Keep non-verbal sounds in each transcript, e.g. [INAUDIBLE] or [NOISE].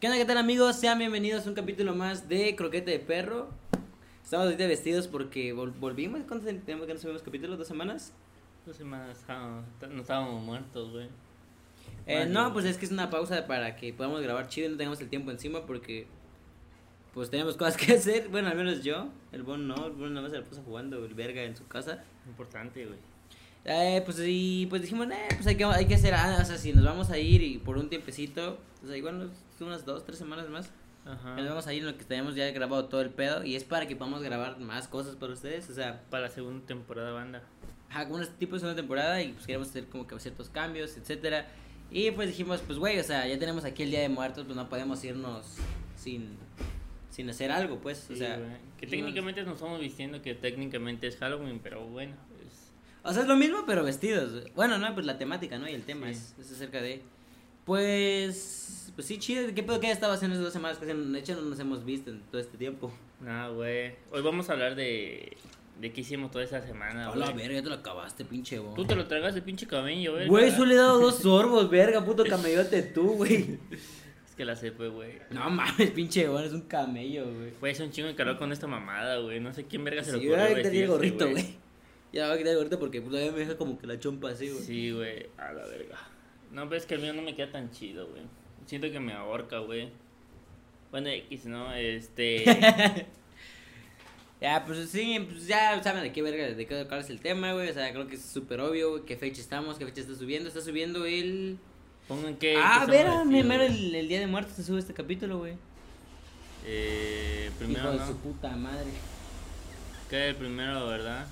¿Qué onda, qué tal amigos? Sean bienvenidos a un capítulo más de Croquete de Perro. Estamos ahorita vestidos porque vol- volvimos. ¿Cuánto tenemos que no subimos capítulos? ¿Dos semanas? Dos semanas no estábamos muertos, güey. Eh, no, pues es que es una pausa para que podamos grabar chido y no tengamos el tiempo encima porque pues tenemos cosas que [LAUGHS] hacer. Bueno, al menos yo. El Bon no, el Bon nada más se la puso jugando el verga en su casa. Importante, güey. Eh, pues y pues dijimos, eh, pues hay que, hay que hacer, ah, o sea, si nos vamos a ir y por un tiempecito, o sea, igual unas dos, tres semanas más. Ajá. Nos vamos a ir en lo que tenemos ya grabado todo el pedo y es para que podamos grabar más cosas para ustedes, o sea, Para la segunda temporada, banda. ajá, como un tipo de segunda temporada y pues queremos hacer como que ciertos cambios, etcétera. Y pues dijimos, pues güey, o sea, ya tenemos aquí el Día de Muertos, pues no podemos irnos sin sin hacer algo, pues, o sea, que técnicamente nos estamos vistiendo que técnicamente es Halloween, pero bueno. O sea, es lo mismo, pero vestidos. güey. Bueno, no, pues la temática, ¿no? Y el tema Sí. es, es acerca de. Pues. Pues sí, chido. ¿Qué pedo que estado haciendo esas dos semanas? Que de hecho no nos hemos visto en todo este tiempo. Nada, güey. Hoy vamos a hablar de... De qué hicimos toda esa semana, A la güey. verga, ya te lo acabaste, pinche bo. Tú te lo tragas de pinche cabello, güey. Güey, solo le he dado dos sorbos, verga, puto camellote tú, güey. [LAUGHS] Es que la sepa, güey. No mames, pinche bo, es un camello, güey. Güey, es un chingo de calor con esta mamada, güey. No sé quién verga se lo Sí, ocurrió voy a quitar el vestirse, gorrito, güey. Ya voy a quitar el gorrito porque todavía me deja como que la chompa así, güey. Sí, güey, a la verga. No, pero es que el mío no me queda tan chido, güey. Siento que me ahorca, güey. Bueno, X, ¿no? Este. [LAUGHS] Ya, pues sí, pues ya saben de qué verga, de qué cuál es el tema, güey. O sea, creo que es súper obvio, güey, qué fecha estamos, qué fecha está subiendo. Está subiendo el. Pongan que. ah, que ver, estamos mero el, el día de muertos se sube este capítulo, güey. Eh, primero, Hijo de ¿no? su puta madre. Que el primero, ¿verdad?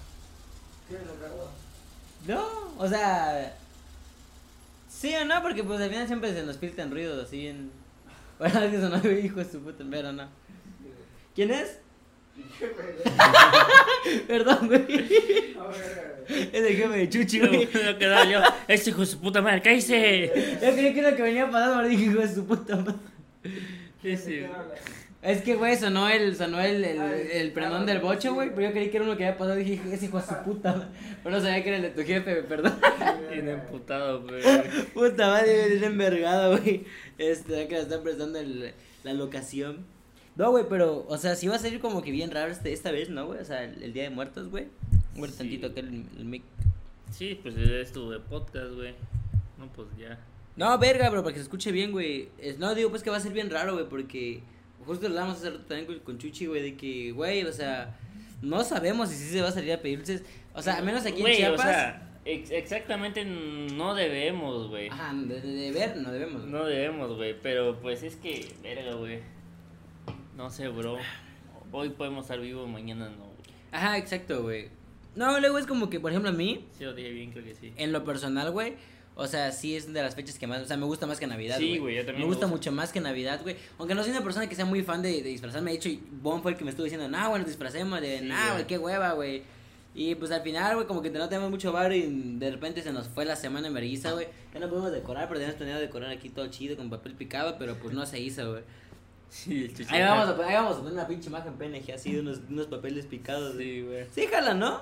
No, o sea. Sí o no, porque pues al final siempre se nos filtran ruidos así en. [LAUGHS] Bueno, es que sonó güey, hijo de su puta, pero no. ¿Quién es? [LAUGHS] Perdón, güey. Es el jefe de Chuchi, güey. quedaba yo. Ese hijo de su puta madre, cállese. Yo creí que era lo que venía pasando, pero dije, hijo de su puta madre. Ese. Es que, güey, sonó el, sonó el, el, el prenón del bocho, güey. Pero yo creí que era uno que había pasado. Dije, ese hijo de su [LAUGHS] puta. Pero no sabía que era el de tu jefe, güey, perdón. [LAUGHS] Bien emputado, güey. [LAUGHS] Puta madre, bien envergado, güey. Este, que le están prestando el, la locación. No, güey, pero, o sea, sí va a salir como que bien raro este, esta vez, ¿no, güey? O sea, el, el Día de Muertos, güey. Muere Sí. tantito aquel el, el mic. Sí, pues es tu de podcast, güey. No, pues ya. No, verga, bro, para que se escuche bien, güey. Es- No, digo, pues que va a ser bien raro, güey, porque justo lo hablamos hace rato también con, Chuchi, güey, de que, güey, o sea, no sabemos si sí se va a salir a pedir dulces. O sea, al menos aquí Güey, en Chiapas. O sea, ex- exactamente no debemos, güey. Ajá, de, de, de ver, no debemos. No debemos, güey, pero pues es que, verga, güey. No sé, bro. Hoy podemos estar vivos, mañana no. güey. Ajá, exacto, güey. No, luego es como que, por ejemplo, a mí, Sí, lo dije bien, creo que sí. en lo personal, güey, o sea, sí es de las fechas que más, o sea, me gusta más que Navidad, Sí, güey, yo también Me me gusta mucho más que Navidad, güey. Aunque no soy una persona que sea muy fan de, de disfrazarme, de hecho, Bon fue el que me estuvo diciendo, nah, bueno, disfracemos, de, Sí, nah, güey. qué hueva, güey. Y pues al final, güey, como que no tenemos mucho bar y de repente se nos fue la semana en vergüenza, güey. Ya no podemos decorar, pero teníamos planeado decorar aquí todo chido con papel picado, pero pues no se hizo, güey. Sí, el. Ahí vamos, a, poner- ahí vamos a poner una pinche imagen PNG así de unos, unos papeles picados. Sí, güey. Sí, jala, ¿no?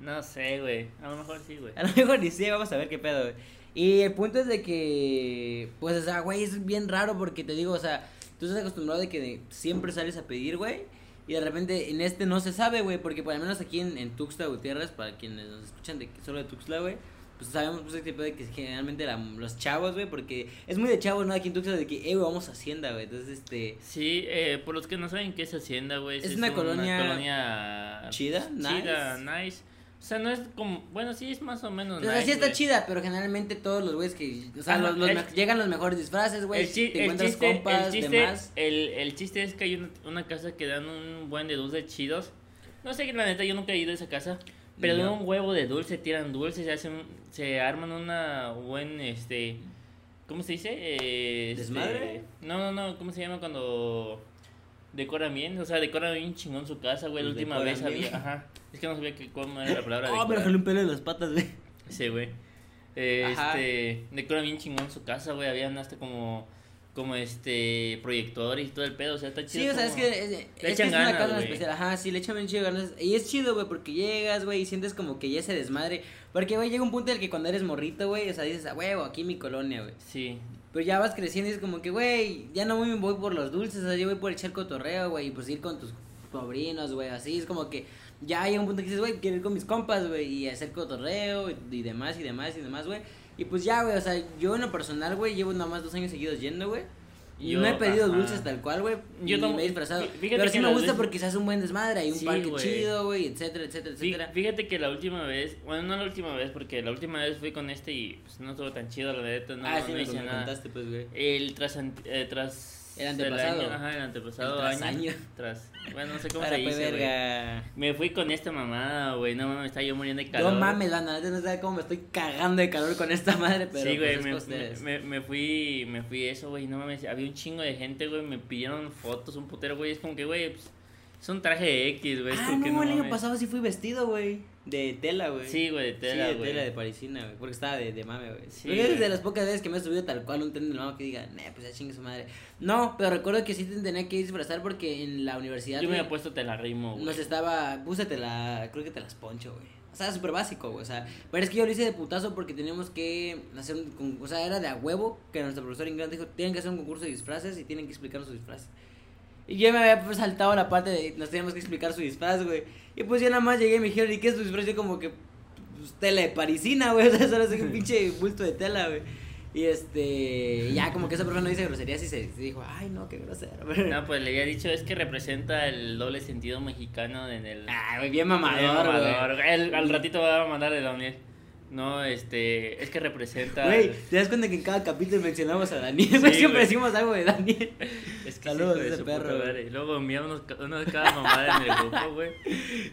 No sé, güey. A lo mejor sí, güey. A lo mejor ni sé, vamos a ver qué pedo, güey. Y el punto es de que, pues, o sea, güey, es bien raro porque te digo, o sea, tú estás acostumbrado de que siempre sales a pedir, güey. Y de repente en este no se sabe, güey, porque por lo menos aquí en, en Tuxtla Gutiérrez, para quienes nos escuchan de solo de Tuxtla, güey, pues sabemos pues, este que generalmente la- los chavos, güey, porque es muy de chavos, ¿no? Aquí en Tuxtla de que, eh, güey, vamos a Hacienda, güey. Entonces, este, Sí, eh, por los que no saben qué es Hacienda, güey. Es una colonia colonia chida, Chida, nice. O sea, no es como. Bueno, sí es más o menos o sea, nice. sí está chida, pero generalmente todos los güeyes que, o sea, los, los el- me- llegan los mejores disfraces, güey, te encuentras chiste, compas, el, chiste, demás. el, el chiste es que hay una, una casa que dan un buen de dulces chidos. No sé, la neta, yo nunca he ido a esa casa. Pero dan un huevo de dulce, tiran dulces, se hacen, se arman una buen, este, ¿cómo se dice? Eh, este, ¿Desmadre? no, no, no, ¿cómo se llama cuando decoran bien? O sea, decoran bien chingón su casa, güey. La Pues última vez había, ajá. Es que no sabía que cómo era la palabra. Oh, pero jalé un pelo de las patas, güey. Sí, güey. Eh, este, decora bien chingón su casa, güey. Habían hasta como, como este, proyectores y todo el pedo. O sea, está chido. Sí, o sea, es que es, es que una ganas, casa especial. Ajá, sí, le echan bien chido ganas. Y es chido, güey, porque llegas, güey, y sientes como que ya se desmadre. Porque, güey, llega un punto en el que cuando eres morrito, güey, o sea, dices, a huevo, aquí mi colonia, güey. Sí. Pero ya vas creciendo y es como que, güey, ya no voy por los dulces, o sea, yo voy por echar cotorreo, güey, y pues ir con tus sobrinos, güey, así. Es como que ya hay un punto que dices, güey, quiero ir con mis compas, güey, y hacer cotorreo y, y demás, y demás, y demás, güey. Y pues ya, güey, o sea, yo en lo personal, güey, llevo nada más dos años seguidos yendo, güey. Yo, no he pedido ajá. dulces tal cual, güey. Yo me he disfrazado. fíjate Pero sí me gusta porque se hace un buen desmadre. Hay un Sí, parque chido, güey, etcétera, etcétera, etcétera. Fíjate que la última vez, bueno, no la última vez, porque la última vez fui con este y pues, no estuvo tan chido, la neta, no, ah, sí, no me, hice me nada. contaste, pues, güey. El tras, eh, tras El antepasado. año, ajá, el antepasado El tras año, año. Tras, bueno, no sé cómo Para se dice, verga. Me fui con esta mamada, güey, no mames, estaba yo muriendo de calor. No mames, la neta no sabe cómo me estoy cagando de calor con esta madre, pero sí, güey, pues, es me, me, me, me fui, me fui eso, güey, no mames, había un chingo de gente, güey, me pidieron fotos, un putero, güey, es como que, güey, pues, es un traje de X, güey, Ah, no, el año pasado sí fui vestido, güey. De tela, güey. Sí, güey, de tela, sí, de güey. tela de parisina, güey. Porque estaba de, de mame, güey. Sí, Pero es güey. de las pocas veces que me he subido tal cual un tren del mame que diga, nah, pues ya chingue su madre. No, pero recuerdo que sí te tenía que disfrazar porque en la universidad. Yo me güey, había puesto te la rimo, güey. Nos estaba. Púsate la. Creo que te las poncho, güey. O sea, súper básico, güey. O sea, pero es que yo lo hice de putazo porque teníamos que hacer un. con- O sea, era de a huevo que nuestro profesor inglés dijo: tienen que hacer un concurso de disfraces y tienen que explicar sus disfraces. Y yo me había saltado la parte de. Nos teníamos que explicar su disfraz, güey. Y pues yo nada más llegué y me dijeron: ¿y qué es tu disfraz? Y yo, como que. Pues, tela de parisina, güey. [LAUGHS] O sea, solo soy un [LAUGHS] pinche bulto de tela, güey. Y este. Ya, como que esa persona no dice groserías y se, dijo: Ay, no, qué grosero. No, pues le había dicho, es que representa el doble sentido mexicano en el... Güey, bien Bien mamador, güey. mamador. El- al ratito va a mandar de Daniel. No, este, es que representa... Güey, ¿te das cuenta que en cada capítulo mencionamos a Daniel? [LAUGHS] Sí, siempre decimos algo de Daniel. Es que Saludos ese perro. Y luego ca- unos de cada mamada en el grupo, [LAUGHS] güey.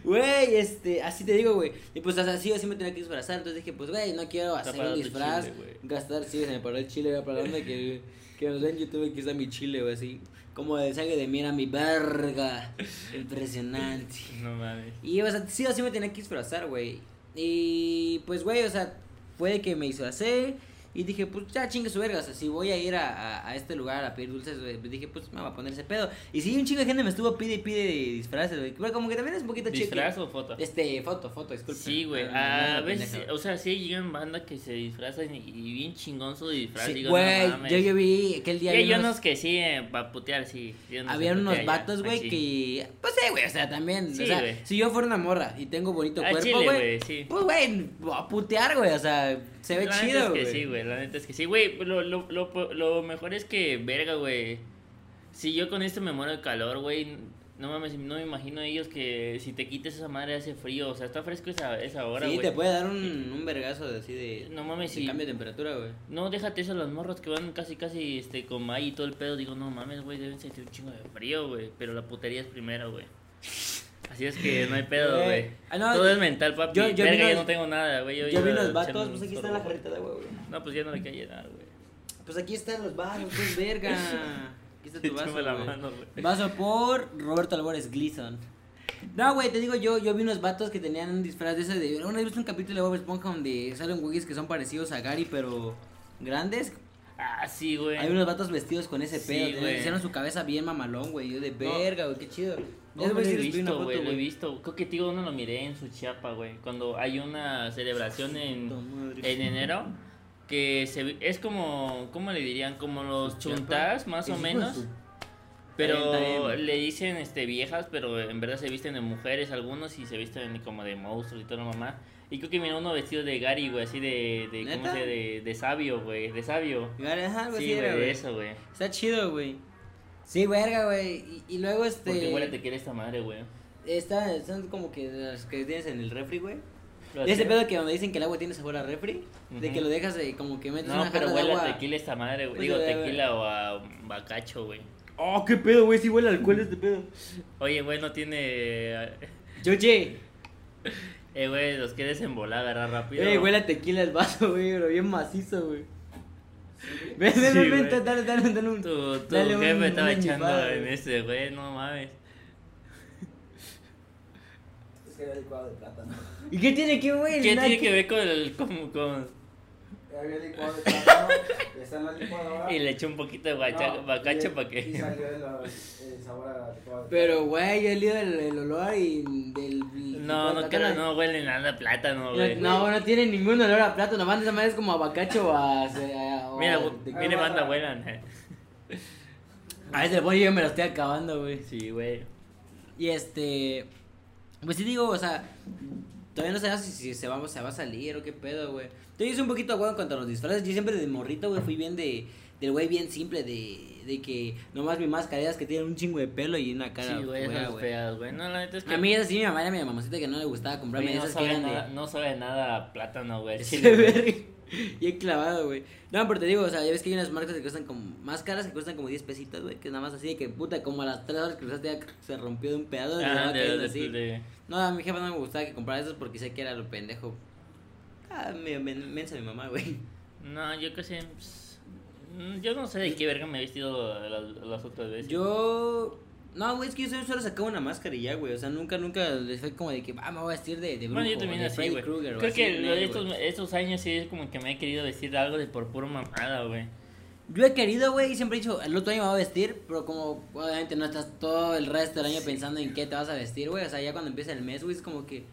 Güey, este, así te digo, güey. Y pues así o así me tenía que disfrazar. Entonces dije, pues, güey, no quiero hacer un disfraz. chile, gastar, sí, se me paró el chile, güey, para dónde que, [LAUGHS] que nos den YouTube, aquí está mi chile, güey, así. Como de sangre de mira mi verga. Impresionante. No mames. Y, o sea, sí o sí me tenía que disfrazar, güey. Y, pues, güey, o sea, fue de que me disfracé. Y dije, pues ya chingue su verga. O sea, si voy a ir a, a, a este lugar a pedir dulces, pues dije, pues me va a poner ese pedo. Y sí, un chingo de gente me estuvo pide y pide disfraces, güey. Bueno, Como que también es un poquito chido. ¿Disfraz o foto? Este, foto, foto, disculpe. Sí, güey. Ah, A no, veces, o sea, sí llegan banda que se disfrazan y, y bien chingón su disfraz. Sí, güey, no yo, yo vi aquel Y día. hay vi unos que sí, eh, para putear, sí. Habían que unos vatos, güey, que. Pues sí, güey, o sea, también. Sí, o sea, güey. si yo fuera una morra y tengo bonito Al cuerpo, güey. sí. Pues, güey, a putear, güey, o sea, se ve chido, güey. sí, güey, la neta es que sí, güey. Lo, lo, lo, lo mejor es que, verga, güey. Si yo con esto me muero de calor, güey. No mames, no me imagino ellos que si te quites esa madre hace frío. O sea, está fresco esa, esa hora, Sí, güey. te puede dar un, un vergazo de, así de. No mames, de sí. cambio de temperatura, güey. No, déjate eso, los morros que van casi, casi, este, con May y todo el pedo. Digo, no mames, güey, deben sentir un chingo de frío, güey. Pero la putería es primero, güey. Así es que no hay pedo, Güey. güey. Ah, no, todo es mental, papi. yo- yo Verga, no tengo nada, güey. Yo, Yo vi a vatos, pues aquí está la jarrita de agua, güey. No, pues ya no le cae llenar, güey. Pues aquí están los vasos, pues verga. [LAUGHS] Aquí está tu vaso. La mano. Vaso por Roberto Albores Gleason. No, güey, te digo yo, yo vi unos vatos que tenían un disfraz de ese de... Una vez viste un capítulo de Bob Esponja donde salen güeyes que son parecidos a Gary, pero grandes. Ah, sí, güey. Hay unos vatos vestidos con ese Sí, pedo. Hicieron su cabeza bien mamalón, güey. Yo de verga, güey, qué chido. No, Ese lo he visto, güey, lo he visto. Creo que tío uno lo miré en su chiapa, güey. Cuando hay una celebración en, en enero que se es como, ¿cómo le dirían? Como los chuntas, más o menos. su- Pero le dicen este viejas, pero en verdad se visten de mujeres algunos y se visten como de monstruos y toda la mamá. Y creo que miró uno vestido de Gary, güey, así de, de ¿cómo se de, de sabio, güey, de sabio. Gary, ajá, algo Sí, así era, güey. eso, güey. Está chido, güey. Sí, verga, güey. Y, y luego este... Porque huele te quiere esta madre, güey. Está, son como que las que tienes en el refri, güey. Ese pedo que donde dicen que el agua tiene sabor a refri, de Ujú. que lo dejas de, como que metes No, una pero de huele agua. a tequila esta madre, güey. Pues, Digo, ver. tequila o a bacacho, güey. Oh, qué pedo, güey, sí huele alcohol este pedo. Oye, güey, no tiene. [LAUGHS] Choche, Eh, güey, los quieres embolar, agarrar rápido. eh, huele a tequila el vaso, güey, pero bien macizo, güey. Ven, Sí, ven, ven, ven, güey. dale, dale, dale un... Tu, tu Dale un- jefe estaba echando en güey. ese, güey, no mames. Es que había licuado de plátano. ¿Y qué tiene que ver? ¿Qué tiene que ver con el. Con, con- Había licuado de plátano. Está en la licuadora. Y le eché un poquito de bacha- No, bacacho y- para Y que. salió el, el sabor a licuado de Pero, güey, yo he leído el, el olor y del... No, no creo, no huele nada a plátano, No, güey. no, no tiene ningún olor a plátano, van esa es como a bacacho o a... Mira, viene banda vuelan. A veces el pollo yo me lo estoy acabando, güey. Sí, güey. Y este. Pues sí digo, o sea. Todavía no sabemos si, si se, va, se va a salir o qué pedo, güey. Yo hice un poquito huevo en cuanto a los disfraces. Yo siempre de morrito, güey, fui bien de. Del güey bien simple, de, de que nomás mi mascarillas que tienen un chingo de pelo y una cara. Sí, güey, esas feas, güey. No, la neta es que. A mí es así, mi mamá era mi mamacita que no le gustaba comprarme no, esas que sabe eran nada, de. no sabe nada a plátano, güey. [LAUGHS] [LAUGHS] de he clavado, güey. No, pero te digo, o sea, ya ves que hay unas marcas que cuestan como. Más caras que cuestan como 10 pesitos, güey. Que nada más así de que puta, como a las 3 horas que usaste ya [LAUGHS] se rompió de un pedazo. Ah, de, cayendo de, así. de- No, a mi jefa no me gustaba que comprara esos porque sé que era lo pendejo. Ah, me, me, mensa mi mamá, güey. No, yo qué sé. pues, mm, Yo no sé de qué verga me he vestido las, las otras veces. Yo. No, güey, es que yo solo- sacaba una máscara y ya, güey. O sea, nunca, nunca les fue como de que, ah, me voy a vestir de, de brujo. Bueno, yo también de así, güey. Creo así, que lo de estos, estos años sí es como que me he querido vestir de algo de por puro mamada, güey. Yo he querido, güey, y siempre he dicho, el otro año me voy a vestir, pero como obviamente no estás todo el resto del año pensando en qué te vas a vestir, güey. O sea, ya cuando empieza el mes, güey, es como que,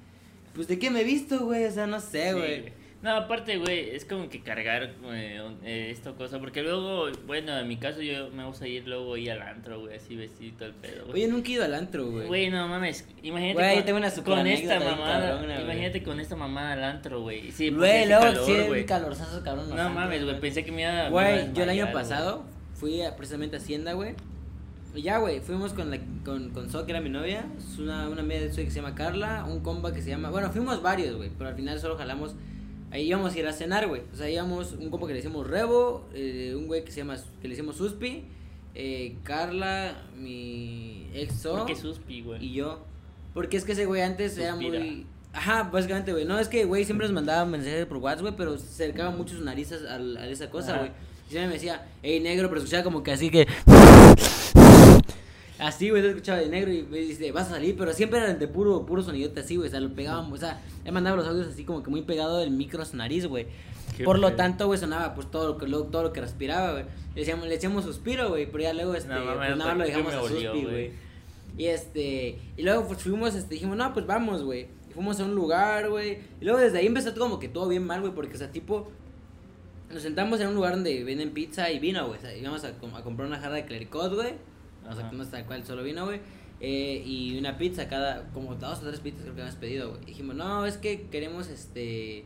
pues, ¿de qué me he visto, güey? O sea, no sé, Sí, güey. No, aparte, güey, es como que cargar eh, esta cosa. Porque luego, bueno, en mi caso yo me gusta ir luego ir al antro, güey, así vestido el pedo, güey. Oye, nunca he ido al antro, güey. Güey, no mames, imagínate Güey, con, tengo una con esta mamada, cabrona, güey. imagínate con esta mamada al antro, güey. Sí, Güey, luego calor, sí, güey. calorzazo, cabrón. No antros, mames, güey, pensé que me iba, a Güey, yo el año pasado fui a, precisamente a Hacienda, güey. Y ya, güey, fuimos con, la, con, con So, que era mi novia. Es una, una amiga de Zoe que se llama Carla. Un compa que se llama. Bueno, fuimos varios, güey. Pero al final solo jalamos. Ahí íbamos a ir a cenar, güey. O sea, íbamos un compa que le decimos Rebo. eh, un güey que se llama. Que le decimos Suspi. eh, Carla, mi ex So. ¿Por qué suspi, güey? Y yo. Porque es que ese güey antes era muy. Ajá, básicamente, güey. No, es que, güey, siempre nos mandaba mensajes por WhatsApp, güey, pero se acercaba mucho sus narices a, esa cosa, güey. Y siempre me decía, hey, negro, pero escuchaba como que así que. Así, güey, te escuchaba de negro y me dice, vas a salir, pero siempre eran de puro, puro sonidote así, güey. O sea, lo pegaban, o sea, él mandaba los audios así como que muy pegado del micro a su nariz, güey. Por lo tanto, güey, sonaba pues todo lo que, lo- todo lo que respiraba, güey. Le decíamos, le decíamos suspiro, güey, pero ya luego, este, No, pues nada más lo ¿por qué dejamos a suspi, güey? Y este, y luego pues fuimos, este, dijimos, no, pues vamos, güey. Y fuimos a un lugar, güey. Y luego desde ahí empezó como que todo bien mal, güey, porque, o sea, tipo, nos sentamos en un lugar donde venden pizza y vino, güey. O sea, íbamos a, a comprar una jarra de clericot, güey. O sea, Ajá. no es tal cual, solo vino, güey. Eh, y una pizza cada, como dos o tres pizzas creo que habíamos pedido, güey. Dijimos, no, es que queremos, este,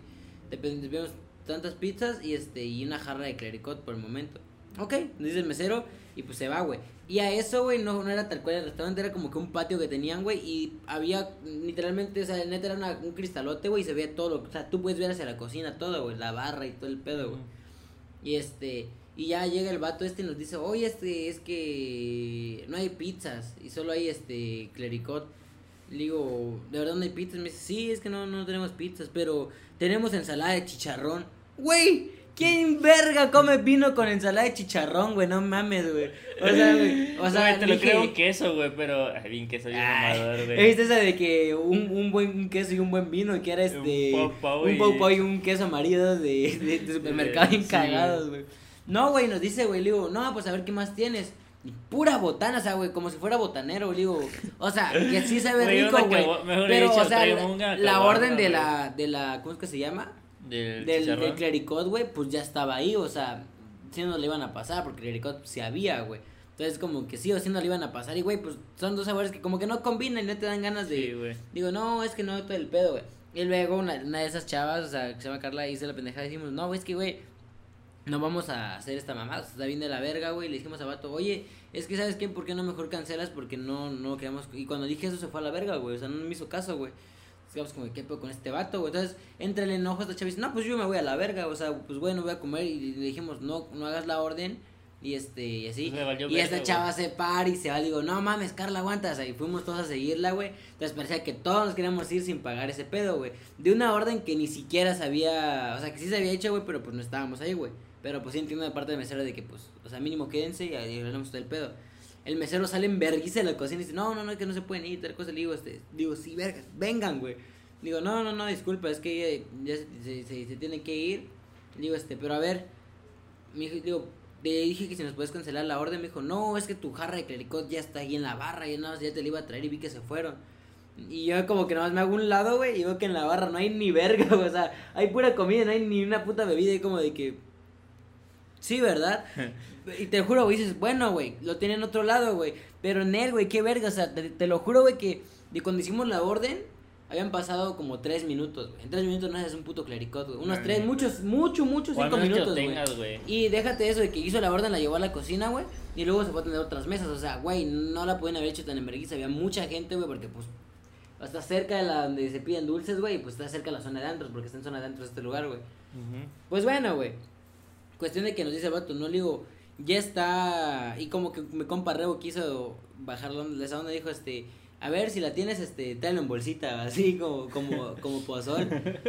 depend- vemos tantas pizzas y este, y una jarra de clericot por el momento. Ok, nos dice el mesero y pues se va, güey. Y a eso, güey, no, no era tal cual el restaurante, era como que un patio que tenían, güey, y había literalmente, o sea, neta era una- un cristalote, güey, y se veía todo, lo- o sea, tú puedes ver hacia la cocina todo, güey, la barra y todo el pedo, güey. Y este, y ya llega el vato este y nos dice, oye, este, es que no hay pizzas y solo hay este clericot. Le digo, ¿de verdad no hay pizzas? Me dice, sí, es que no, no tenemos pizzas, pero tenemos ensalada de chicharrón. Güey, ¿quién verga come vino con ensalada de chicharrón, güey? No mames, güey. O sea, güey, o sea, Güey, te lo dije- creo un queso, güey, pero. Bien queso, bien güey. ¿Viste esa de que un, un buen queso y un buen vino? Que era este. Un pau pau un y- pau pau y un queso amarillo de, de, de [LAUGHS] supermercado bien Sí, cagados, güey. No, güey, nos dice, güey, le digo, no, pues a ver qué más tienes. Y pura botana, o sea, güey, como si fuera botanero, le digo. O sea, que sí se ve rico, güey. Pero, dicho, o sea, la, orden de la, de la, ¿cómo es que se llama? Del, Del, clericot, güey, pues ya estaba ahí, o sea, sí nos le iban a pasar, porque clericot sí había, güey. Entonces, como que sí o sí nos le iban a pasar, y güey, pues son dos sabores que como que no combinan y no te dan ganas de. Sí. Digo, no, es que no, todo el pedo, güey. Y luego una, una de esas chavas, o sea, que se llama Carla, hizo la pendejada y decimos, no, güey, es que, güey, no vamos a hacer esta mamada, está bien de la verga, güey. Le dijimos a Vato, oye, es que, ¿sabes qué? ¿Por qué no mejor cancelas? Porque no, no queremos. Y cuando dije eso se fue a la verga, güey, o sea, no me hizo caso, güey. Digamos como, ¿qué pedo con este vato, güey? Entonces, entra el enojo esta chava y dice, no, pues yo me voy a la verga, o sea, pues bueno, voy a comer. Y le dijimos, no, no hagas la orden. Y este, y así. Pues y esta chava güey. se para y se va. Digo, no mames, Carla, aguanta. O sea, y fuimos todos a seguirla, güey. Entonces parecía que todos nos queríamos ir sin pagar ese pedo, güey. De una orden que ni siquiera sabía. O sea, que sí se había hecho, güey, pero pues no estábamos ahí, güey. Pero pues sí entiendo de parte del mesero de que, pues, o sea, mínimo quédense y ahí hablamos todo el pedo. El mesero sale en vergüenza de la cocina y dice, no, no, no, que no se pueden ir, tal cosa. Le digo, este, digo, sí, vergas, vengan, güey. Digo, no, no, no, disculpa, es que ya, ya se, se, se, tienen que ir. Digo, este, pero a ver, me dijo, digo, le dije que si nos puedes cancelar la orden, me dijo, no, es que tu jarra de clericot ya está ahí en la barra, y nada más ya te la iba a traer y vi que se fueron. Y yo como que nada más me hago un lado, güey, y veo que en la barra no hay ni verga, güey, [LAUGHS] o sea, hay pura comida, no hay ni una puta bebida, y como de que... Sí, ¿verdad? [LAUGHS] y te juro, güey, dices, bueno, güey, lo tiene en otro lado, güey. Pero en él, güey, qué verga, o sea, te, te lo juro, güey, que de cuando hicimos la orden, habían pasado como tres minutos, güey. En tres minutos no haces un puto clericot, güey. Unos No, tres, muchos, mucho, muchos, cinco minutos, güey. Y déjate eso de que hizo la orden, la llevó a la cocina, güey. Y luego se fue a tener otras mesas. O sea, güey, no la pueden haber hecho tan enverguiza. Había mucha gente, güey, porque pues está cerca de la donde se piden dulces, güey. Y pues está cerca de la zona de antros, porque está en zona de antros este lugar, güey. Pues bueno, güey. Cuestión de que nos dice vato, no le digo, ya está. Y como que mi compa Rebo quiso bajarlo de esa onda, dijo, este. A ver si la tienes, este, tráelo en bolsita, [LAUGHS] así como, como, como pozol.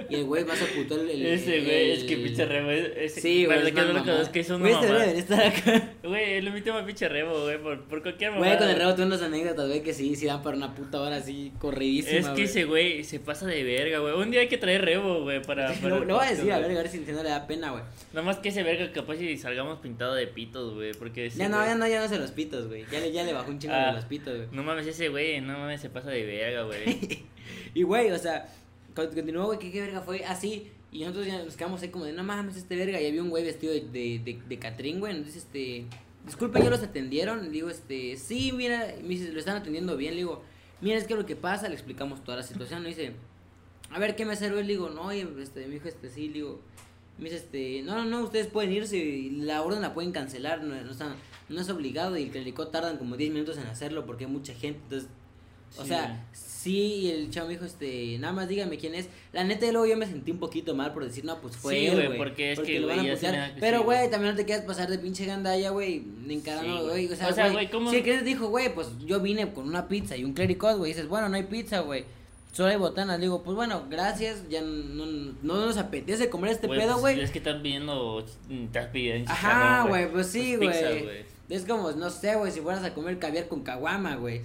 Y el güey más ocultó el, el- Ese, güey, es que pinche rebo. Ese, Sí, güey. Es que no lo conozca, es una Güey, este debería estar acá. [LAUGHS] Güey, lo invito a pinche rebo, güey, por, por cualquier mamada. Güey, con el rebo tuve unas anécdotas, güey, que sí, sí dan para una puta hora así corridísima. Es que ese güey se pasa de verga, güey. Un día hay que traer rebo, güey, para... [LAUGHS] para Lo, el lo voy a decir, a ver, a ver si, no le da pena, güey. Nada más que ese verga capaz si salgamos pintado de pitos, güey, porque... ese Ya no, ya no, ya no se los pitos, güey. Ya le, ya le bajó un chingo Ah. de los pitos, güey. No mames, ese güey, no mames, se pasa de verga, güey. [LAUGHS] Y, güey, o sea, con- continuó, güey, ¿qué, qué verga fue? Así. Y nosotros ya nos quedamos ahí como de, no mames, este verga. Y había un güey vestido de, de, de, de Catrín, güey. Nos dice, este, disculpen, ¿ya los atendieron? Le digo, este, sí, mira, me dice, lo están atendiendo bien. Le digo, mira, es que lo que pasa, le explicamos toda la situación. Me dice, a ver, ¿qué me güey? Le digo, no, oye, este, mi hijo, este, sí, le digo, me dice, este, no, no, no, ustedes pueden irse y la orden la pueden cancelar, no, no, están- no es obligado y el clericot tardan como 10 minutos en hacerlo porque hay mucha gente, entonces, o Sí, sea, güey. sí, y el chavo me dijo, este, nada más dígame quién es, la neta, y luego yo me sentí un poquito mal por decir, no, pues fue Sí, él, güey, güey, porque es que, lo van a güey, putear. pero, güey, güey. también no te quieras pasar de pinche gandalla, güey, encarando, Sí, güey. güey, o sea, O sea, güey, güey, ¿cómo- si el cliente dijo, güey, pues yo vine con una pizza y un clericot, güey, dices, bueno, no hay pizza, güey, solo hay botanas, digo, pues bueno, gracias, ya no, no, no nos apetece comer este Güey, pedo, pues, güey, Es que están pidiendo... Estás pidiendo Ajá, güey, pues sí, Pues güey. Es como, no sé, güey, si fueras a comer caviar con caguama, güey.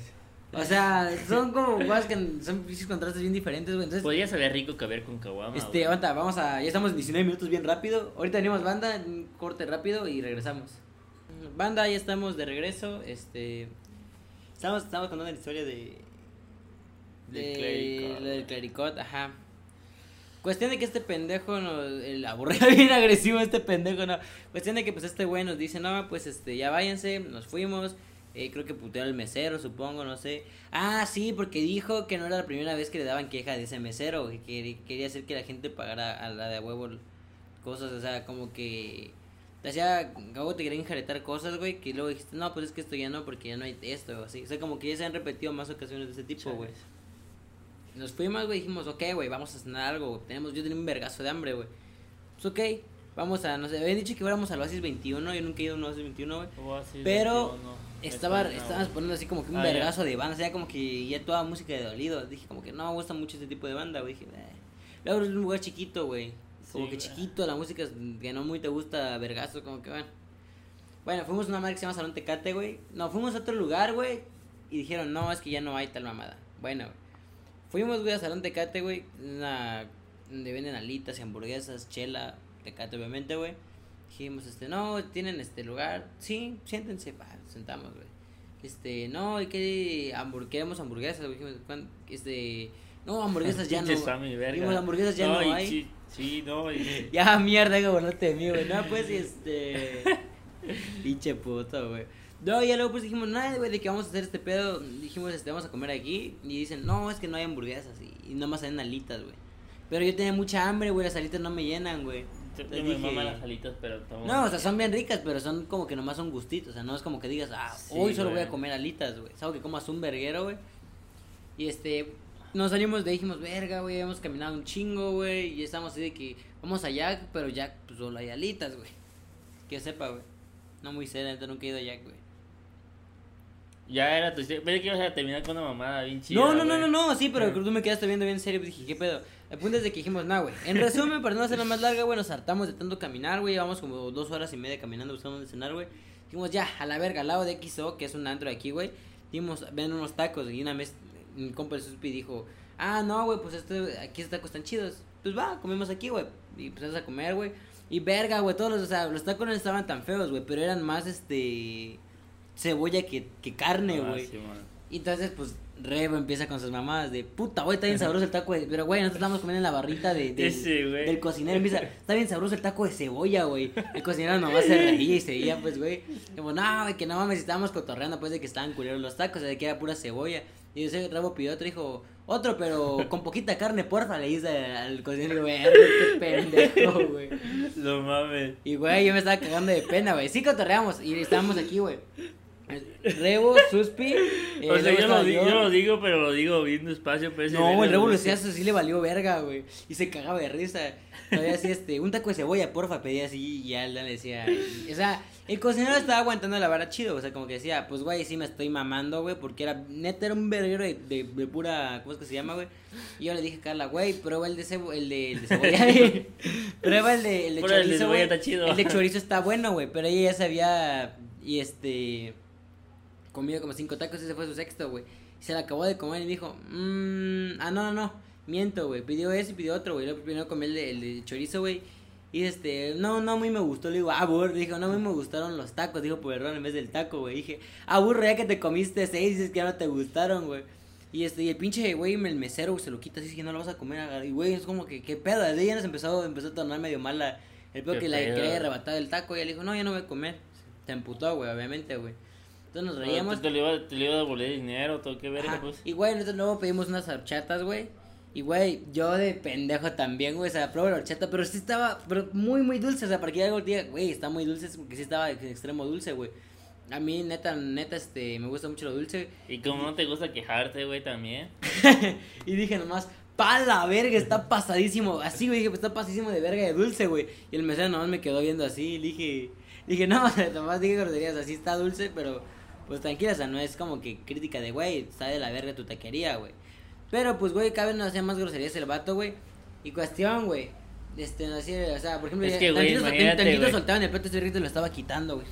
O sea, [LAUGHS] son como cosas que son contrastes bien diferentes, güey. Entonces, Podría saber rico caber con caguama, este, aguanta, vamos a. Ya estamos en 19 minutos bien rápido. Ahorita tenemos banda, un corte rápido y regresamos. Banda, ya estamos de regreso. Este. Estamos, estamos contando la historia de. Del de clericot, lo del güey. clericot, ajá. Cuestión de que este pendejo nos. El aburrido, [LAUGHS] bien agresivo este pendejo, no. Cuestión de que pues este güey nos dice, no, pues este, ya váyanse, nos fuimos. Eh, creo que puteó al mesero, supongo, no sé. Ah, sí, porque dijo que no era la primera vez que le daban queja de ese mesero, que quer- quería hacer que la gente pagara a la de a huevo cosas, o sea, como que te hacía, luego te querían enjaretar cosas, güey, que luego dijiste, no, pues es que esto ya no, porque ya no hay esto, o así. O sea, como que ya se han repetido más ocasiones de ese tipo, güey. Nos fuimos, güey, dijimos, ok, güey, vamos a cenar algo. Tenemos, yo tenía un vergazo de hambre, güey. Pues ok, vamos a, no sé, habían dicho que fuéramos al Oasis 21, yo nunca he ido a un Oasis 21, güey. Pero 21, me Estaba, estabas poniendo así como que un Ah, vergazo de banda, o sea, como que ya toda música de dolido. Dije, como que no me gusta mucho este tipo de banda, güey. Dije, eh. Luego es un lugar chiquito, güey. Como Sí, que güey. chiquito, la música que no muy te gusta, vergazo, como que bueno. Bueno, fuimos a una madre que se llama Salón Tecate, güey. No, fuimos a otro lugar, güey. Y dijeron, no, es que ya no hay tal mamada. Bueno, güey. Fuimos, güey, a Salón Tecate, güey. Una, donde venden alitas y hamburguesas, chela, Tecate, obviamente, güey. Dijimos, este, no, tienen este lugar. Sí, siéntense, nos sentamos, güey. Este, no, ¿y qué hambur queremos hamburguesas, güey. Dijimos, "¿cuán- Este, no, hamburguesas ya [LAUGHS] no. Dijimos, hamburguesas ya no, y hay. Sí, sí, no, y- [LAUGHS] Ya, mierda, que volarte de mí, güey. No, pues, [LAUGHS] este. Pinche puto, güey. No, ya luego pues dijimos, nada, güey, de que vamos a hacer este pedo. Dijimos, este, vamos a comer aquí. Y dicen, no, es que no hay hamburguesas. Y, y nomás hay alitas, güey. Pero yo tenía mucha hambre, güey, las alitas no me llenan, güey. Yo, Entonces yo me dije- mama las alitas, pero tomo- No, o sea, son bien ricas, pero son como que nomás son gustitos. O sea, no es como que digas, ah, Sí, hoy solo voy a comer alitas, güey. Es algo que comas un verguero, güey. Y este, nos salimos de ahí, dijimos, verga, güey, hemos caminado un chingo, güey. Y estamos así de que vamos a Jack, pero Jack, pues solo hay alitas, güey. Que sepa, güey. No muy serio, neta, nunca he ido a Jack, güey. Ya era tu historia. Pensé que ibas a terminar con una mamada bien chida. No, no, no, no, no, sí, pero tú me quedaste viendo bien serio. pues Dije, ¿qué pedo? El punto es de que dijimos, nah, güey. En resumen, para no hacerla más larga, güey, nos hartamos de tanto caminar, güey. Llevamos como dos horas y media caminando buscando dónde cenar, güey. Dijimos, ya, a la verga, al lado de XO, que es un antro de aquí, güey. Dijimos, ven unos tacos. Y una vez, mi compa de Suspi dijo, ah, no, güey, pues este, aquí estos tacos están chidos. Pues va, comemos aquí, güey. Y empezamos a comer, güey. Y verga, güey, todos los, o sea, los tacos no estaban tan feos, güey, pero eran más, este, cebolla que, que carne, Ah, güey. sí. Y entonces, pues, Rebo empieza con sus mamadas de puta, güey, está bien sabroso el taco de. Pero, güey, nosotros estamos comiendo en la barrita de, del cocinero. Empieza, está bien sabroso el taco de cebolla, güey. El cocinero nomás se [LAUGHS] reía y seguía, pues, güey. Como, no, güey, que no mames, estábamos cotorreando, pues, de que estaban culeros los tacos, de que era pura cebolla. Y ese Rebo pidió otro, dijo, otro, pero con poquita carne, porfa, le dice al cocinero, güey, qué pendejo, güey. No mames. Y, güey, yo me estaba cagando de pena, güey. Sí cotorreamos y estábamos aquí, güey. Rebo, Suspi. [LAUGHS] eh, o sea, luego yo lo, estaba di- yo. yo lo digo, pero lo digo bien despacio. Pero ese No, el Rebo lo hacía así, le valió verga, güey. Y se cagaba de risa. Todavía así, este, un taco de cebolla, porfa, pedía así. Y ya le decía. O sea, el cocinero estaba aguantando la vara chido. O sea, como que decía, pues, güey, sí me estoy mamando, güey. Porque era, neta, era un verguero de, de, de pura. ¿Cómo es que se llama, güey? Y yo le dije a Carla, güey, prueba el de, cebo, el de, el de cebolla. [LAUGHS] [LAUGHS] prueba el de, el de Prueba el de chorizo, cebolla, está chido. El de chorizo está bueno, güey. Pero ella ya se había. Y este. Comido como cinco tacos. Ese fue su sexto, güey. Se la acabó de comer y dijo, mmm, ah, no, no, no, miento, güey, pidió ese y pidió otro, güey, luego primero comió el de, el de chorizo, güey, y este, no, no, mí me gustó, le digo, ah, burro, dijo, no, a mí me gustaron los tacos, dijo por error en vez del taco, güey, dije, ah, burro, ya que te comiste seis, dices que ya no te gustaron, güey, y este, y el pinche, güey, el mesero, se lo quita así, que no lo vas a comer, agarra- y güey, es como que, qué pedo, desde ya nos empezó, empezó a tornar medio mala, el pedo Qué que le quería arrebatar el taco, y él dijo, no, ya no voy a comer, se emputó, güey, obviamente, güey, entonces nos reíamos, Te, te, le iba, te le iba a devolver dinero, todo, qué verga, pues. Y güey, nosotros luego pedimos unas horchatas, güey. Y güey, yo de pendejo también, güey, o sea, pruebo la horchata, pero sí estaba, pero muy, muy dulce, o sea, para que algo diga, güey, está muy dulce, porque sí estaba en extremo dulce, güey. A mí, neta, neta, este, me gusta mucho lo dulce. Y como no te gusta quejarte, güey, también. [LAUGHS] y dije nomás, pa la verga, está pasadísimo. Así, güey, dije, pues está pasadísimo de verga de dulce, güey. Y el mesero nomás me quedó viendo así, y dije, dije, no, [LAUGHS] nomás dije groserías, así está dulce, pero pues tranquila, o sea, no es como que crítica de, güey, está de la verga tu taquería, güey. Pero pues, güey, cada vez no hacía más groserías el vato, güey. Y cuestión, güey. Este, no hacía, o sea, por ejemplo, Es que, güey, tantito, soltaban el plato ese rito y lo estaba quitando, güey.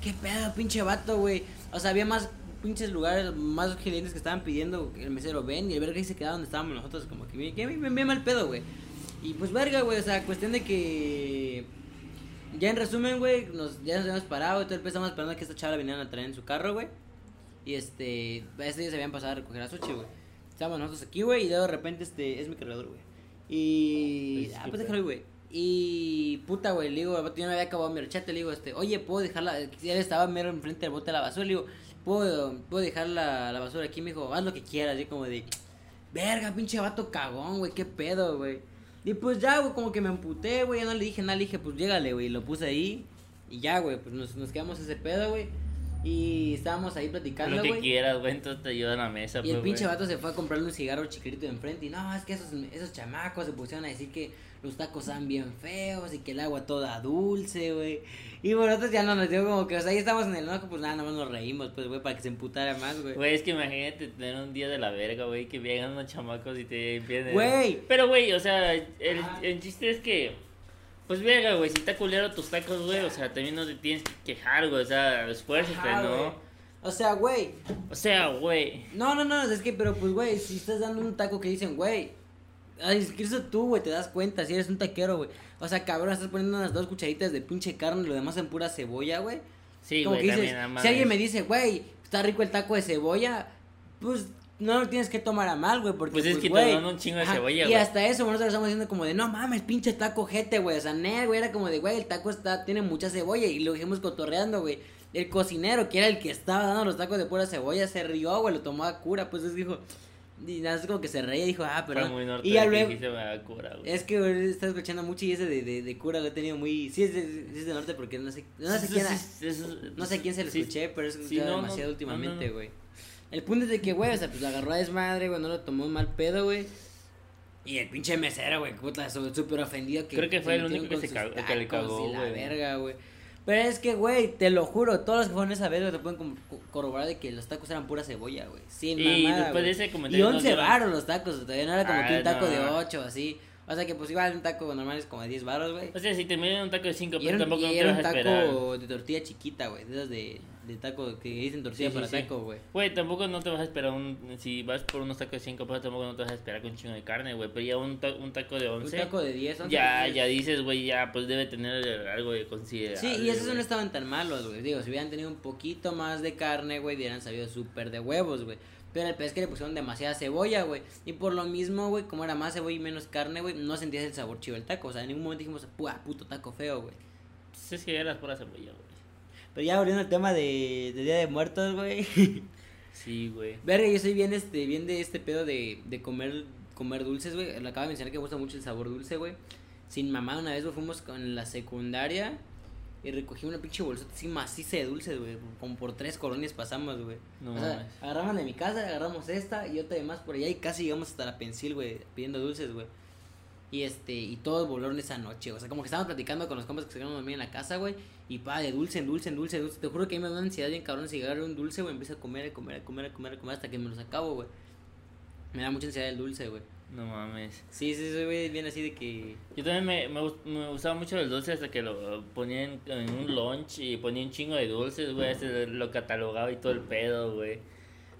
¿Qué pedo, pinche vato, güey? O sea, había más pinches lugares, más clientes que estaban pidiendo el mesero ven y el verga ahí se quedaba donde estábamos nosotros, como que que bien, bien mal pedo, güey. Y pues verga, güey, o sea, cuestión de que. Ya en resumen, güey, nos, ya nos habíamos parado y todo el pedo estábamos esperando a que esta chava la vinieran a traer en su carro, güey. Y este, a ese día se habían pasado a recoger a Sochi, güey. Estábamos nosotros aquí, güey, y de repente, este, es mi cargador, güey. Y. Pues, ah, pues déjalo, güey. Y puta, güey, le digo, yo no había acabado mi horchata, le digo, este, oye, ¿puedo dejarla? Él estaba mero enfrente del bote de la basura, le digo, ¿puedo, puedo dejar la, la basura aquí? Me dijo, haz lo que quieras, así como de, verga, pinche vato cagón, güey, qué pedo, güey. Y pues ya, güey, como que me emputé, güey, ya no le dije nada, le dije, pues llégale, güey, y lo puse ahí. Y ya, güey, pues nos, nos quedamos ese pedo, güey. Y estábamos ahí platicando, Lo que güey. quieras, güey, entonces te ayuda a la mesa, Y pues, el pinche güey. vato se fue a comprarle un cigarro chiquitito de enfrente. Y no, es que esos, esos chamacos se pusieron a decir que los tacos estaban bien feos y que el agua toda dulce, güey. Y por nosotros ya no nos dio como que, o sea, ahí estamos en el enojo, pues nada, nada más nos reímos, pues, güey, para que se emputara más, güey. Güey, es que imagínate tener un día de la verga, güey, que vengan unos chamacos y te empiecen. Güey. Pero, güey, o sea, el, el chiste es que. Pues verga, güey, si está culero tus tacos, güey, o sea, también no te tienes que quejar, güey, o sea, esfuérzate. ¿no? O sea, güey. O sea, güey. No, no, no, es que, pero pues, güey, si estás dando un taco que dicen, güey. Ay, es que eso tú, güey, te das cuenta, si eres un taquero, güey. O sea, cabrón, estás poniendo unas dos cucharitas de pinche carne y lo demás en pura cebolla, güey. Sí, Como que dices, también, si alguien me dice, güey, está rico el taco de cebolla, pues no lo tienes que tomar a mal, güey, porque Pues es que te güey, dan un chingo de cebolla, Y güey. hasta eso, nosotros estamos diciendo como de, no mames, pinche taco jete, güey, o sea, ne, güey, era como de, güey, el taco está, tiene mucha cebolla y lo dijimos cotorreando, güey. El cocinero, que era el que estaba dando los tacos de pura cebolla, se rió, güey, lo tomó a cura, pues es que dijo, y nada, es como que se reía y dijo, ah, pero... Muy norte y ya luego, cura, güey. es que güey, estás escuchando mucho y ese de, de, de cura lo he tenido muy... Sí, es de, es de norte porque no sé, no sé quién... No sé quién se lo escuché, pero es no, demasiado no, últimamente, no, güey. El punto es de que, güey, o sea, pues lo agarró a desmadre, güey, no lo tomó mal pedo, güey. Y el pinche mesero, güey, puta, súper ofendido. Que Creo que fue el único que se cagó- que le cagó, y la güey. verga, güey. Pero es que, güey, te lo juro, todos los que fueron esa vez, te pueden corroborar de que los tacos eran pura cebolla, güey. Sin Y mamada, después de ese Y comentario. 11 nos dieron- baros los tacos, todavía no era como que Ah, un taco de no. 8, así. O sea que, pues igual un taco normal es como de 10 baros, güey. O sea, si te miden un taco de 5 Y pesos, era, un- tampoco y no te era vas un a esperar. taco de tortilla chiquita, güey, de esas de... de taco, que dicen tortilla Sí, sí, para sí. taco, güey. Güey, tampoco no te vas a esperar un. Si vas por unos tacos de 5 pesos, tampoco no te vas a esperar con un chingo de carne, güey. Pero ya un, ta- un taco de Un 11. taco de 10, 11. ya, ya dices, güey, ya, pues debe tener algo de considerable. Sí, y esos güey. no estaban tan malos, güey. Digo, si hubieran tenido un poquito más de carne, güey, hubieran sabido súper de huevos, güey. Pero el pez es que le pusieron demasiada cebolla, güey. Y por lo mismo, güey, como era más cebolla y menos carne, güey, no sentías el sabor chido del taco. O sea, en ningún momento dijimos, ¡pua, puto taco feo, güey! Es que ya las puras cebolla, güey. Pero ya volviendo al tema de, de Día de Muertos, güey. [LAUGHS] Sí, güey. Verga, yo soy bien, este, bien de este pedo de, de comer, comer dulces, güey. Le acabo de mencionar que me gusta mucho el sabor dulce, güey. Sin mamá, una vez, güey, fuimos con la secundaria y recogí una pinche bolsota así maciza de dulces, güey. Como por tres colonias pasamos, güey. No o sea, agarramos de mi casa, agarramos esta y otra de más por allá y casi llegamos hasta la pensil, güey, pidiendo dulces, güey. Y este, y todos volaron esa noche, o sea, como que estábamos platicando con los compas que se quedaron dormir en la casa, güey, y pa, de dulce en dulce, en dulce, en dulce. Te juro que a mí me da una ansiedad bien cabrón si agarro un dulce, güey, empiezo a comer, a comer, a comer, a comer, a comer hasta que me los acabo, güey. Me da mucha ansiedad el dulce, güey. No mames. Sí, sí, soy güey, bien así de que. Yo también me, me, me gustaba mucho el dulce hasta que lo ponía en, en un lunch y ponía un chingo de dulces, güey. ese Lo catalogaba y todo el pedo, güey.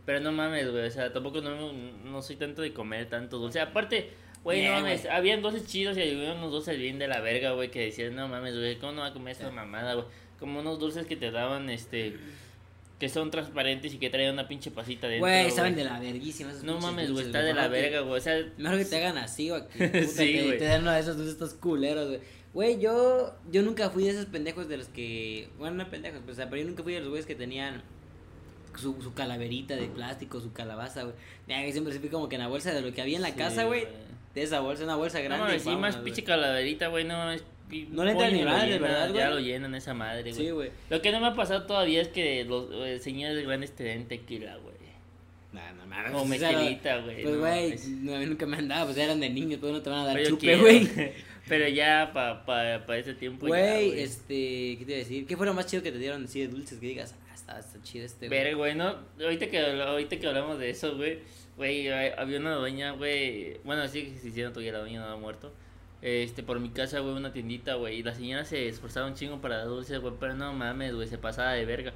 Pero no mames, güey. O sea, tampoco no, no soy tanto de comer tanto dulce. Aparte, güey, no mames. güey. Habían dulces chidos y había unos dulces bien de la verga, güey. Que decías, no mames, güey. ¿Cómo no va a comer esa mamada, güey? Como unos dulces que te daban, este. Que son transparentes y que traían una pinche pasita dentro. Güey, saben de güey. la verguísima. esos No mames, güey. Está de la verga, güey. O sea, Mejor que te hagan así [LAUGHS] puta, Sí, te, güey. te dan uno de esos estos culeros, güey. Güey, yo, yo nunca fui de esos pendejos de los que. Bueno, no pendejos, pues, o sea, pero yo nunca fui de los güeyes que tenían su, su calaverita de plástico, su calabaza, güey. Ya que siempre se fui como que en la bolsa de lo que había en la sí, casa, güey. De esa bolsa, una bolsa No grande. mames, y sí, más güey. pinche calaverita, güey, no mames. No le entra ni madre, ¿verdad, güey? Ya lo llenan esa madre, güey. Sí, güey. Lo que no me ha pasado todavía es que los eh, señores grandes te den tequila, güey. Nah, no mames. O mezcalita, güey. Pues, no güey, no, mí nunca me han dado, pues eran de niños, pues no te van a dar Pero chupe, güey. [LAUGHS] Pero ya para pa, pa ese tiempo Güey, este, ¿qué te iba a decir? ¿Qué fue lo más chido que te dieron así de dulces que digas? Ah, está, está chido este, güey. Ver, güey, no, ahorita que, ahorita que hablamos de eso, güey, güey, hay- había una dueña, güey, bueno, sí que existiendo todavía la dueña no ha muerto, este, por mi casa, güey, una tiendita, güey, y la señora se esforzaba un chingo para dar dulces, güey, pero no mames, güey, se pasaba de verga.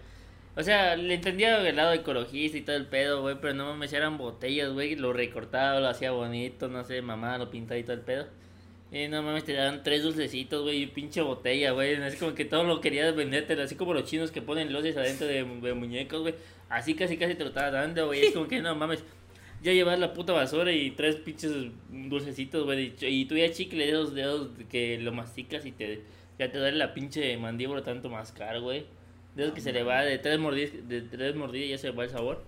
O sea, le entendía el lado ecologista y todo el pedo, güey, pero no mames, eran botellas, güey, lo recortaba, lo hacía bonito, no sé, mamá, lo pintaba y todo el pedo. Y no mames, te daban tres dulcecitos, güey, y pinche botella, güey. Es como que todo lo querías venderte, así como los chinos que ponen luces adentro de, muñecos, güey. Así casi casi te lo estaba dando, güey. Es como que no mames, ya llevas la puta basura y tres pinches dulcecitos, güey. Y, tú ya chicle de esos dedos que lo masticas y te ya te duele la pinche mandíbula tanto mascar, güey. De esos que se le va de tres mordidas, de tres mordidas ya se le va el sabor.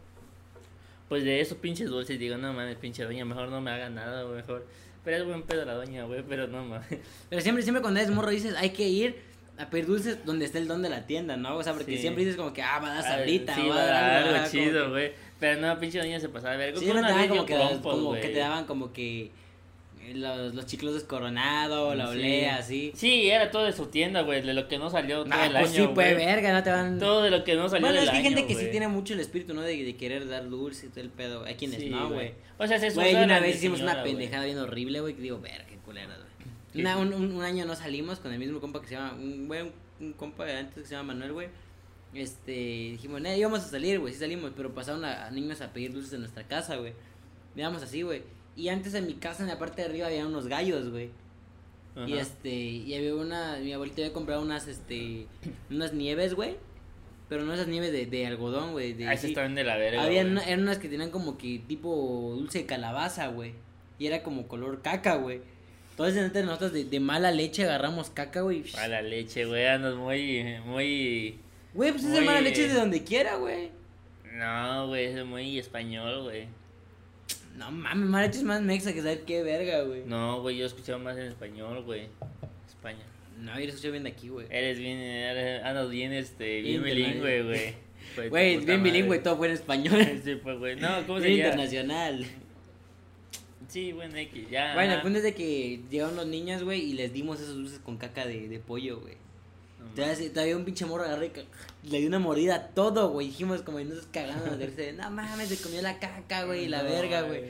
Pues de esos pinches dulces, digo, no mames, pinche doña, mejor no me haga nada, güey, mejor. Pero es buen pedo la doña, güey, pero no mames. Pero siempre, siempre cuando eres morro dices, hay que ir a pedir dulces donde esté el don de la tienda, ¿no? O sea, porque Sí. siempre dices como que, ah, va a dar sabrita, sí, va va a dar algo como chido, que- güey. Pero no, pinche doña se pasaba de verga. Sí, te daban como que, como que te daban como que eh, los, los chiclosos coronado, la olea, así. Sí, era todo de su tienda, güey, de lo que no salió todo Ah, el pues año, sí, pues verga, no te van... Todo de lo que no salió Bueno, del es que hay gente que sí tiene mucho el espíritu, ¿no? De, de querer dar dulce y todo el pedo. Hay quienes Sí, no, güey. O sea, se Güey, una vez hicimos señora, una pendejada bien horrible, güey, que digo, verga, qué culera, güey. Un, un, un año no salimos con el mismo compa que se llama, un güey, un, un compa de antes que se llama Manuel, güey. Este, dijimos, no, íbamos a salir, güey, sí salimos, pero pasaron a, a niños a pedir dulces en nuestra casa, güey. Íbamos así, güey. Y antes en mi casa, en la parte de arriba, había unos gallos, güey. Y este, y había una, mi abuelita había comprado unas, este, unas nieves, güey. Pero no esas nieves de, de algodón, güey. Ah, esas sí. estaban de la verga, Había una- eran unas que tenían como que tipo dulce de calabaza, güey. Y era como color caca, güey. Entonces entre nosotros de, de mala leche agarramos caca, güey. A la leche, güey, andas muy, muy... Güey, pues esa mala leche es de donde quiera, güey. No, güey, es muy español, güey. No mames, mala leche es más mexa que saber qué verga, güey. No, No, güey, yo escuchaba más en español, güey. España. yo lo escuché bien de aquí, güey. Eres bien, eres, andas bien, este, bien bilingüe, güey. [LAUGHS] Güey, puta bien bilingüe, todo fue en español. [LAUGHS] Sí, pues, güey. No, ¿cómo se llama? internacional. Sí, bueno, X, ya. Bueno, el punto es de que llegaron los niños, güey, y les dimos esos dulces con caca de, de pollo, güey. No Todavía, un pinche morro agarré le dio una mordida a todo, güey. Dijimos como y nosotros cagando de no mames, se comió la caca, [LAUGHS] güey, y la No, verga, güey.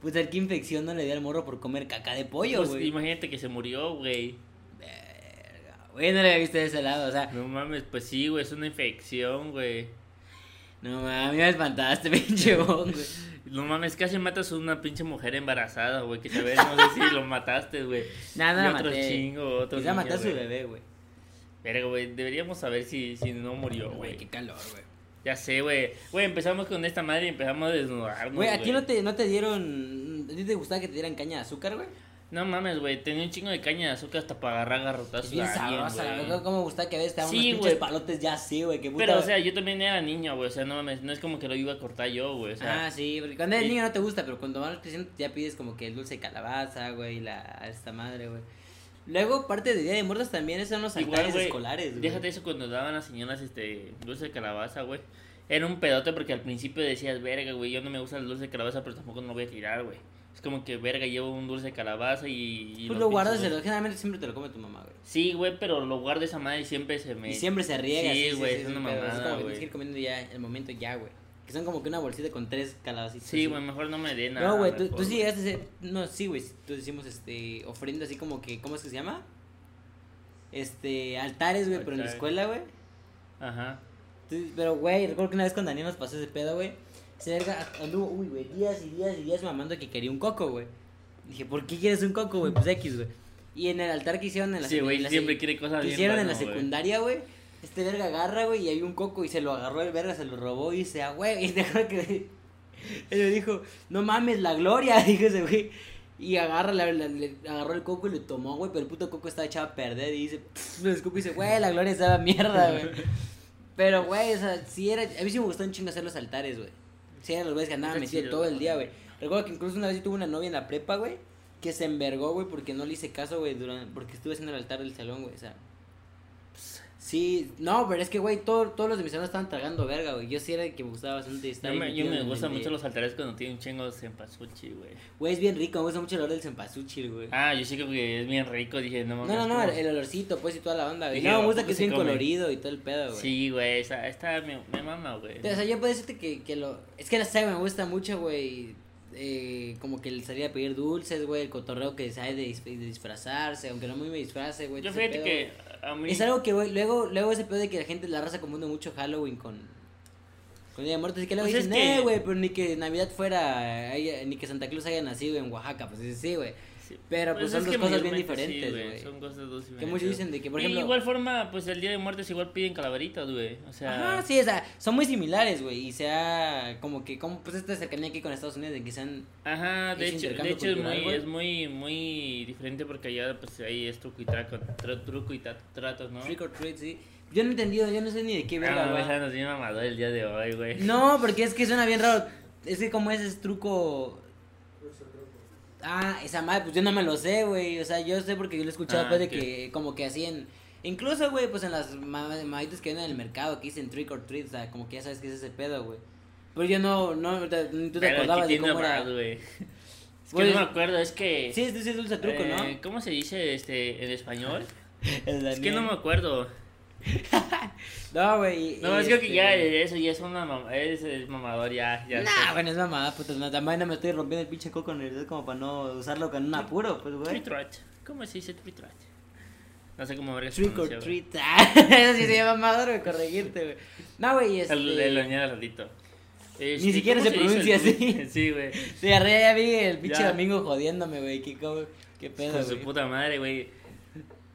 Pues el que infección no le dio al morro por comer caca de pollo, Pues, güey. imagínate que se murió, güey. Verga, Güey, no lo había visto de ese lado, o sea, No mames, pues sí, güey, es una infección, güey. no mames, a me espantaste, [LAUGHS] pinche güey. [LAUGHS] No mames, casi matas a una pinche mujer embarazada, güey, que se ve, no sé si lo mataste, güey. Nah, no Y la otro maté. chingo, otro Quizá niño, a su bebé, güey. Verga, güey, deberíamos saber si, si no murió, Güey, güey. qué calor, güey. Ya sé, güey. Güey, empezamos con esta madre y empezamos a desnudarnos, Güey, ¿a ti no te, no te dieron... ¿A ti te gustaba que te dieran caña de azúcar, güey? No mames, güey, tenía un chingo de caña de azúcar hasta para agarrar garrotazos bien sabrosa, la güey. verdad, cómo me gustaba que a veces te daban Sí, unos pinches güey. palotes ya así, güey, que puta... Pero, o sea, yo también era niño, güey, o sea, no mames, no es como que lo iba a cortar yo, güey, o sea... ah, sí, porque cuando eres y- niño no te gusta, pero cuando vas creciendo ya pides como que el dulce de calabaza, güey, la esta madre, güey. Luego, parte de Día de Muertos también, esos son los altares güey, escolares, güey. Déjate eso cuando daban las señoras este dulce de calabaza, güey. Era un pedote porque al principio decías, verga, güey, yo no me gusta el dulce de calabaza, pero tampoco no lo voy a tirar, güey. Es como que, verga, llevo un dulce de calabaza y... y Pues lo lo guardas, güey. generalmente siempre te lo come tu mamá, güey. Sí, güey, pero lo guardo esa madre y siempre se me... Y siempre se riega, Sí, sí, sí, güey, sí, es sí, una mamada, como que güey. tienes que ir comiendo ya el momento ya, güey. Que son como que una bolsita con tres calabacitas. Sí, güey, mejor no me dé nada. No, güey, tú, tú sí llegaste a hacer. No, sí, güey. Tú decimos este. Ofrenda así como que. ¿Cómo es que se llama? Este. Altares, güey, pero en la escuela, güey. Ajá. Tú- Pero, güey, recuerdo que una vez con Daniel nos pasó ese pedo, güey. Verga anduvo, uy, güey, días y días y días mamando que quería un coco, güey. Dije, ¿por qué quieres un coco, güey? Pues X, güey. Y en el altar que hicieron en la Sí, güey, siempre quiere cosas que bien hicieron en la secundaria, güey. Este verga agarra, güey, y hay un coco y se lo agarró el verga, se lo robó y dice, ah, güey. Y [LAUGHS] acuerdas que él le dijo, no mames, la gloria, [LAUGHS] dijo ese güey. Y agarra, la- la- le agarró el coco y lo tomó, güey, pero el puto coco estaba echado a perder. Y dice, lo escupe y dice, güey, la gloria estaba mierda, güey. [LAUGHS] Pero, güey, o sea, sí era. A mí sí me gustó un chingo hacer los altares, güey. Sí eran los güeyes que andaban chido, todo el día, güey. Recuerdo que incluso una vez yo tuve una novia en la prepa, güey, que se envergó, güey, porque no le hice caso, güey, durante, porque estuve haciendo el altar del salón, güey, o sea. Sí, no, pero es que, güey, todo- todos los de mis estaban tragando verga, güey. Yo sí era el que me gustaba bastante estar Yo me, yo me gustan de- mucho los altares cuando tienen chingos en pasuchi, güey. Güey, es bien rico, me gusta mucho el olor del cempasúchil, güey. Ah, yo sí que es bien rico, dije, no no, mames. no, no, ¿cómo? el, el olorcito, pues, y toda la onda, güey. No, me ¿a gusta que es bien come? colorido y todo el pedo, güey. Sí, güey, esa, esta me, me mama, güey. O sea, yo puedo decirte que, que lo... Es que la saga me gusta mucho, güey. Eh, como que el salir a pedir dulces, güey. El cotorreo que sabe de, dis- de disfrazarse. Aunque no muy me disfrace, güey. Yo fíjate pedo, que güey. A mí... Es algo que, güey, luego, luego ese pedo de que la gente, la raza confunde mucho Halloween con... Con Día de Muertos. Y que luego Pues es dicen, eh, güey, pero ni que Navidad fuera... ni que Santa Claus haya nacido en Oaxaca. Pues sí, sí, güey. Sí. Pero pues, son es dos que cosas bien sí, diferentes, güey. Son cosas dos Que diferentes. muchos dicen de que, por Y ejemplo... igual forma, pues el Día de Muertos igual piden calaveritas, güey. O sea... Ajá, sí, o sea, son muy similares, güey. Y sea como que, como pues esta cercanía aquí con Estados Unidos, de que sean Ajá, de hecho, de hecho es, muy, güey. es muy, muy diferente porque allá pues ahí es truco y traco, tra- truco y ta- tratos, ¿no? trick or treat, sí. Yo no he entendido, yo no sé ni de qué verga, Ah, va. esa nos dio mamador el día de hoy, güey. No, porque es que suena bien raro. Es que como ese es truco. Ah, esa madre, pues yo no me lo sé, güey. O sea, yo sé porque yo lo he escuchado Ah, pues de que como que hacían. Incluso, güey, pues en las ma- mamitas que venden en el mercado que dicen trick or treat, o sea, como que ya sabes qué es ese pedo, güey. Pero yo no, no, te- tú te Pero acordabas de cómo era. güey. [LAUGHS] Es que Pues- no me acuerdo, es que... Sí, es es dulce truco, eh, ¿Cómo se dice este en español? [LAUGHS] ¿no? Es que no me acuerdo. [LAUGHS] No, güey. No, es este- que ya eso ya es una mam- es, es mamador ya, ya. Nah, sé. bueno, es mamada, puta. No, también no me estoy rompiendo el pinche coco en realidad como para no usarlo con un apuro, pues, güey. ¿Cómo se dice tree trot? No sé cómo verga se Trick or treat. [LAUGHS] Ah, Eso sí se llama mamador, güey, corregirte, güey. No, güey, este... El, el añade ratito. Este, Ni siquiera ¿cómo se dice pronuncia así. [LAUGHS] Sí, güey. Sí, arriba ya vi el pinche domingo jodiéndome, güey. ¿Qué, qué pedo, Con su puta madre, güey.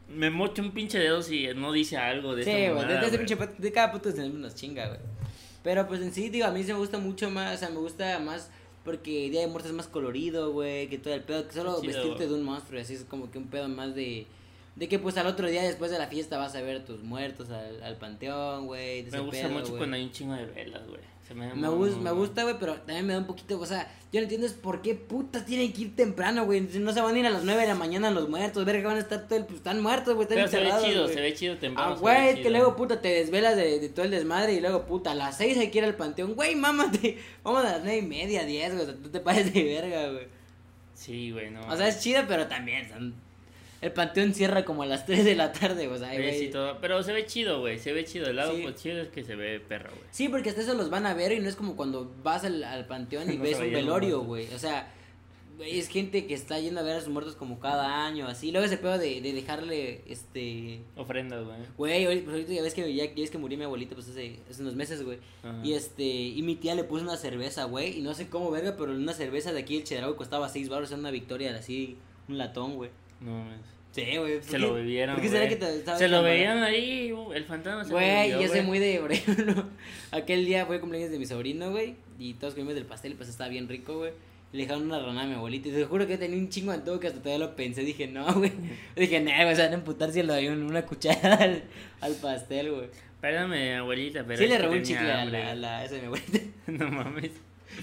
Me mocho un pinche dedo si no dice algo de Sí, esta güey, mamada, de, ese pinche de cada puto se nos chinga, güey. Pero pues en sí, digo, a mí se me gusta mucho más, o sea, me gusta más porque Día de Muertos es más colorido, güey, que todo el pedo, que solo Chido. vestirte de un monstruo, así es como que un pedo más de... De que pues al otro día después de la fiesta vas a ver tus muertos al, al panteón, güey. Me gusta pedo, mucho güey. cuando hay un chingo de velas, güey. Se me, Me, gus- me gusta, güey, pero también me da un poquito, o sea, yo no entiendo es por qué putas tienen que ir temprano, güey. No se van a ir a las 9 de la mañana los muertos, verga, que van a estar todo el, pues están muertos, güey, están Pero se ve chido, güey. se ve chido temprano. Ah, güey, es que luego, puta, te desvelas de, de todo el desmadre y luego, puta, a las 6 hay que ir al panteón. Güey, mámate, [LAUGHS] vamos a las 9 y media, 10, güey, o sea, tú te pares de verga, güey. Sí, güey, no. O sea, es chido, pero también, son- el panteón cierra como a las [LAUGHS] 3 de la tarde, o sea, Sí, güey. sí, todo. Pero se ve chido, güey. Se ve chido. El lado Sí. pues, chido es que se ve perro, güey. Sí, porque hasta eso los van a ver y no es como cuando vas al, al panteón y [LAUGHS] No ves un el velorio, güey. O sea, es gente que está yendo a ver a sus muertos como cada año, así. Luego ese pedo de, de dejarle, este... Ofrendas, güey. Güey, ahorita- pues ahorita ya ves que, ya, ya ves que murió mi abuelita, pues hace, hace unos meses, güey. Y este, y mi tía le puso una cerveza, güey, y no sé cómo, verga, pero una cerveza de aquí del Chedraui costaba 6 baros, era una victoria, así, un latón, güey. No mames. Sí, güey. ¿por Se lo bebieron. ¿Por qué será güey. que te estaba Se lo veían ahí, el fantasma se lo Güey, yo soy muy de, [LAUGHS] aquel día fue cumpleaños de mi sobrino, güey, y todos comimos del pastel, pues estaba bien rico, güey. Le dejaron una rana a mi abuelita, y te juro que tenía un chingo de antojo que hasta todavía lo pensé, dije, no, [LAUGHS] güey. Dije, nah, güey, se van a emputar si le doy un- una cuchara al, al pastel, güey. Perdóname, abuelita, pero. Sí le robé un chicle a la, a la, esa de mi abuelita. [LAUGHS] No mames.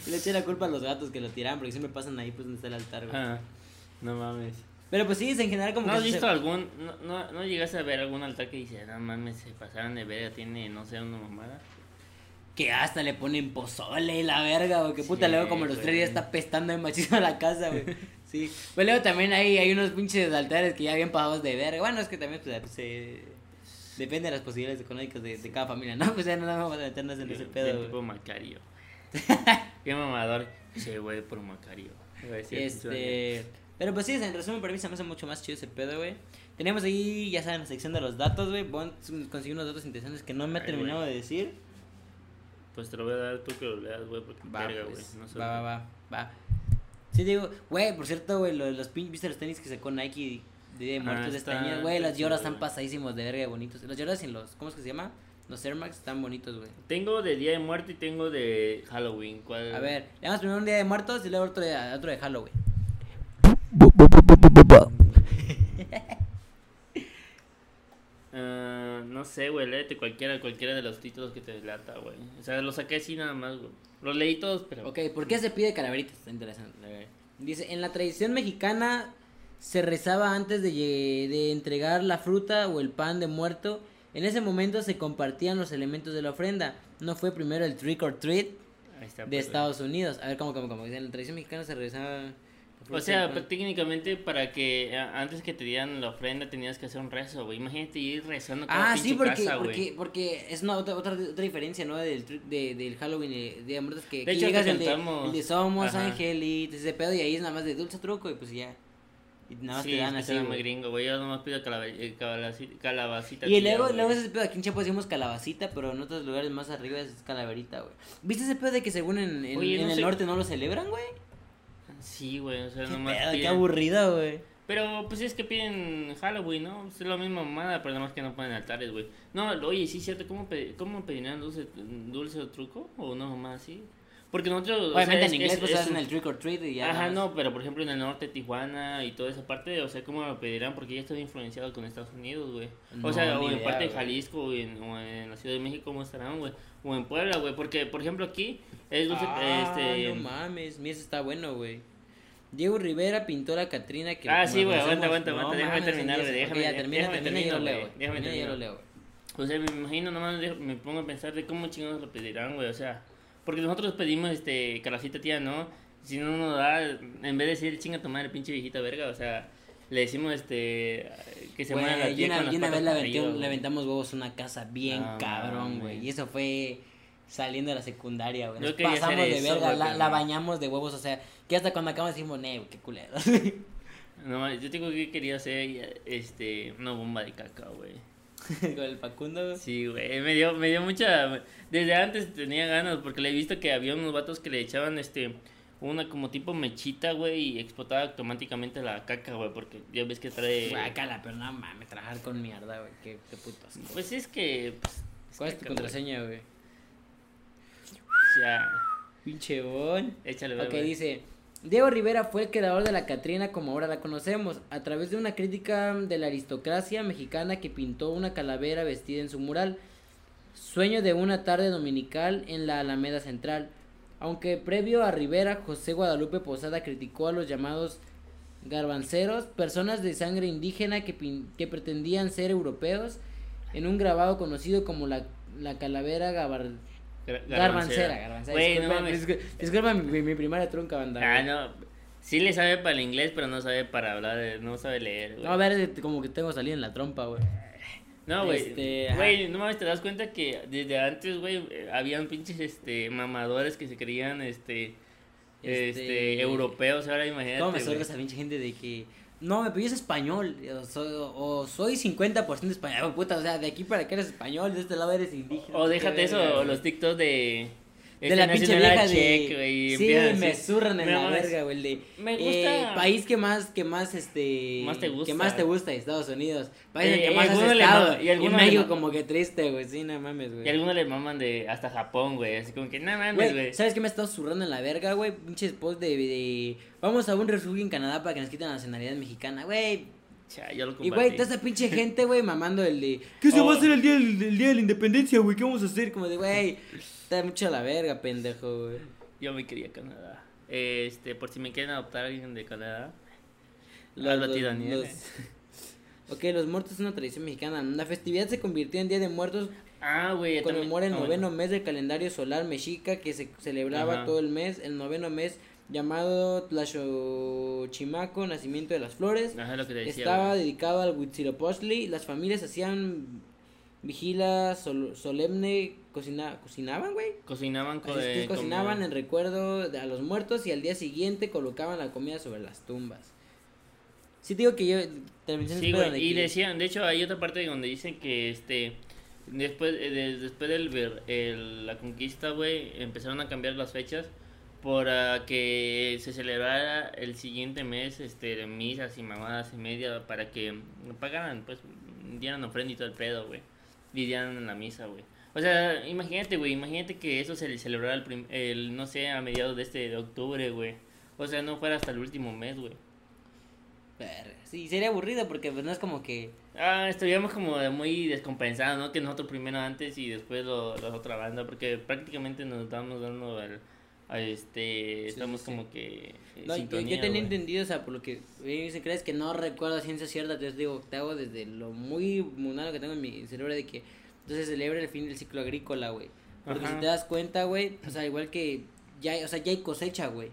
Y le eché la culpa a los gatos que lo tiraban, porque siempre pasan ahí, pues, donde está el altar, güey. Ah, no mames. Pero pues sí, en general como ¿No que... has se- visto algún. No, no, no llegaste a ver algún altar que dice, no mames, se pasaron de verga, tiene, no sé, una mamada? Que hasta le ponen pozole y la verga, güey. Que puta, Sí, luego como los tres días está pestando de machismo la casa, güey. [LAUGHS] Sí. Pues luego también hay, hay unos pinches altares que ya bien pagados de verga. Bueno, es que también pues, se... Depende de las posibilidades económicas de, de cada familia, ¿no? [LAUGHS] Pues ya no vamos a meternos en ese pedo, tipo güey. Macario. [LAUGHS] Qué mamador. Sí, güey, por Macario. Este... Pero pues sí, en resumen, para mí se me hace mucho más chido ese pedo, güey. Tenemos ahí, ya saben, la sección de los datos, güey. Conseguí unos datos interesantes que no me ha terminado de decir. Pues te lo voy a dar tú que lo leas, güey, porque Va, verga, güey. pues, No sé. va, va, va, va. Sí, digo, güey, por cierto, güey, lo de los pin, ¿viste los tenis que sacó Nike de Día de Ah, Muertos de este está- año? Güey, los lloras chido, están pasadísimos de verga de bonitos. Los lloras sin los, ¿cómo es que se llama? Los Air Max están bonitos, güey. Tengo de Día de Muerte y tengo de Halloween. ¿Cuál? A ver, le damos primero un Día de Muertos y luego otro de, otro de Halloween. [LAUGHS] Ah, no sé, güey, léete cualquiera, cualquiera de los títulos que te lata, güey. O sea, los saqué así nada más, güey. Los leí todos, pero... Ok, ¿por qué se pide calaveritas? Está interesante. Dice, en la tradición mexicana se rezaba antes de, de entregar la fruta o el pan de muerto. En ese momento se compartían los elementos de la ofrenda. No fue primero el trick or treat Ahí está, de pues, Estados Unidos. A ver, ¿cómo, cómo, cómo? Dice, En la tradición mexicana se rezaba... O sea, pero técnicamente para que antes que te dieran la ofrenda tenías que hacer un rezo, güey. Imagínate ir rezando cada Ah, sí, porque, casa, porque, porque es una otra, otra, otra diferencia, ¿no? Del, de, del Halloween Día de Muertos que, De hecho, llegas el de, el de Somos Ajá. Angelitos, ese pedo, y ahí es nada más de dulce truco y pues ya. Y nada más sí, te dan es que así, muy gringo, güey. Yo nomás pido calaba- eh, calabacita, calabacita. Y luego, luego ese pedo, aquí en Chiapas decimos calabacita, pero en otros lugares más arriba es calaverita, güey. ¿Viste ese pedo de que según en, en, Oye, en no el sé- norte no lo celebran, güey? Sí, güey, o sea, Qué nomás pedo, qué aburrido, güey. Pero pues es que piden Halloween, ¿no? Es la misma mamada, pero nada más que no ponen altares, güey. No, oye, sí, cierto, ¿cómo, pe- cómo pedirían dulce, dulce o truco? ¿O una mamada así? Porque nosotros... o sea, Obviamente en inglés es- pues es hacen un- el trick or treat y ya. Ajá, no, pero por ejemplo en el norte, Tijuana y toda esa parte, o sea, ¿cómo lo pedirán? Porque ya está influenciado con Estados Unidos, güey. O sea, o en idea, parte de güey. Jalisco o en, o en la Ciudad de México, ¿cómo estarán, güey? O en Puebla, güey, porque, por ejemplo, aquí es dulce, Ah, este... no mames, ese está bueno, güey. Diego Rivera pintó la Catrina que Ah, sí, güey, aguanta, aguanta, aguanta, déjame terminar, güey, déjame- ya, termina, déjame termina, termino, yo leo, déjame Termina, yo lo termino. leo, güey. O sea, me imagino nomás, me pongo a pensar de cómo chingados lo pedirán, güey, o sea, porque nosotros pedimos, este, calacita tía, ¿no? Si no nos da, en vez de decir chinga tu madre, pinche viejita verga, o sea, le decimos, este, que se muera la Güey, y tía una, con y una vez le, aventamos huevos a una casa bien No cabrón, güey. Y eso fue saliendo de la secundaria, güey. Nos pasamos de eso, verga, la, la no. bañamos de huevos, o sea, que hasta cuando acabamos decimos, ne, qué culero. [LAUGHS] No, yo tengo que quería hacer, este, una bomba de caca, güey. [LAUGHS] Con el Facundo, güey. Sí, güey, me dio, me dio mucha... Desde antes tenía ganas, porque le he visto que había unos vatos que le echaban, este, una como tipo mechita, güey, y explotaba automáticamente la caca, güey, porque ya ves que trae... Guácala, pero no mames, trabajar con mierda, güey. Qué, qué puto asco. Pues es que... Pues, ¿Cuál es tu contraseña, güey? Ya, Pinche bon. échale, Ok, güey. dice. Diego Rivera fue el creador de la Catrina como ahora la conocemos, a través de una crítica de la aristocracia mexicana que pintó una calavera vestida en su mural. Sueño de una tarde dominical en la Alameda Central. Aunque previo a Rivera, José Guadalupe Posada criticó a los llamados garbanceros, personas de sangre indígena que, pin- que pretendían ser europeos, en un grabado conocido como la, la calavera Gar- garbancera. Garbancera. Güey, no Disculpa, disculpa mi, mi, primaria trunca, banda. Ah, no. Sí le sabe para el inglés, pero no sabe para hablar, eh, no sabe leer, güey. No, a ver, como que tengo salida en la trompa, güey. No, güey. Este. Güey, no mames, te das cuenta que desde antes, güey, habían pinches este mamadores que se creían este este, europeos, ahora imagínate. ¿Cómo me sorga esa pinche gente de que... No, me pides español, o soy, o soy 50% español, puta, o sea, de aquí para acá eres español, de este lado eres indígena. O déjate eso, o los TikToks de. De este la pinche vieja Check, de... sí, me zurran en Me la verga, güey, el de... Me eh, gusta- país que más, que más, este... Más te gusta. Que más te gusta, Estados Unidos. País Eh, el que más has estado. y Y, México como que triste, güey, sí, no mames, güey. Y algunos le maman de hasta Japón, güey. Así como que, no mames, Güey. ¿sabes qué me ha estado zurrando en la verga, güey? Pinches post de, de... Vamos a un refugio en Canadá para que nos quiten la nacionalidad mexicana, güey. Yo lo Y, güey, toda esa pinche gente, güey, mamando el de... [LAUGHS] ¿Qué se Oh. va a hacer el día, del- el día de la independencia, güey? ¿Qué vamos a hacer? Como de, güey, está mucho a la verga, pendejo, güey. Yo me quería Canadá. Este, por si me quieren adoptar a alguien de Canadá. Los- los- los- Ok, los muertos es una tradición mexicana. La festividad se convirtió en Día de Muertos Ah, güey. conmemora el ah, noveno bueno. mes del calendario solar mexica que se celebraba Ajá. todo el mes, el noveno mes llamado Tlaxochimaco, nacimiento de las flores. Ajá, lo que te decía. Estaba güey. dedicado al Huitzilopochtli. Las familias hacían vigila sol- solemne, cocina, cocinaban, güey. Cocinaban cocinaban comida. en recuerdo de- a los muertos y al día siguiente colocaban la comida sobre las tumbas. Sí digo que yo Sí, güey. de Y que- decían, de hecho, hay otra parte donde dicen que este. Después, eh, de- después del ver- el- la conquista, güey, empezaron a cambiar las fechas para que se celebrara el siguiente mes este de misas y mamadas y media para que pagaran, pues, dieran ofrenda y todo el pedo, güey. Y dieran en la misa, güey. O sea, imagínate, güey, imagínate que eso se celebrara el, el, no sé, a mediados de este de octubre, güey. O sea, no fuera hasta el último mes, güey. Sí, sería aburrido porque pues no es como que... Ah, estaríamos como muy descompensados, ¿no? Que nosotros primero antes y después lo, la otra banda, porque prácticamente nos estamos dando al, a este, estamos sí, como que en No, yo, sintonía, yo tenía entendido, o sea, por lo que dicen, crees que no recuerdo a ciencia cierta, entonces digo, te hago desde lo muy mundano que tengo en mi cerebro de que entonces celebra el fin del ciclo agrícola, güey. Porque Ajá. si te das cuenta, güey, o sea, igual que ya hay, o sea, ya hay cosecha, güey.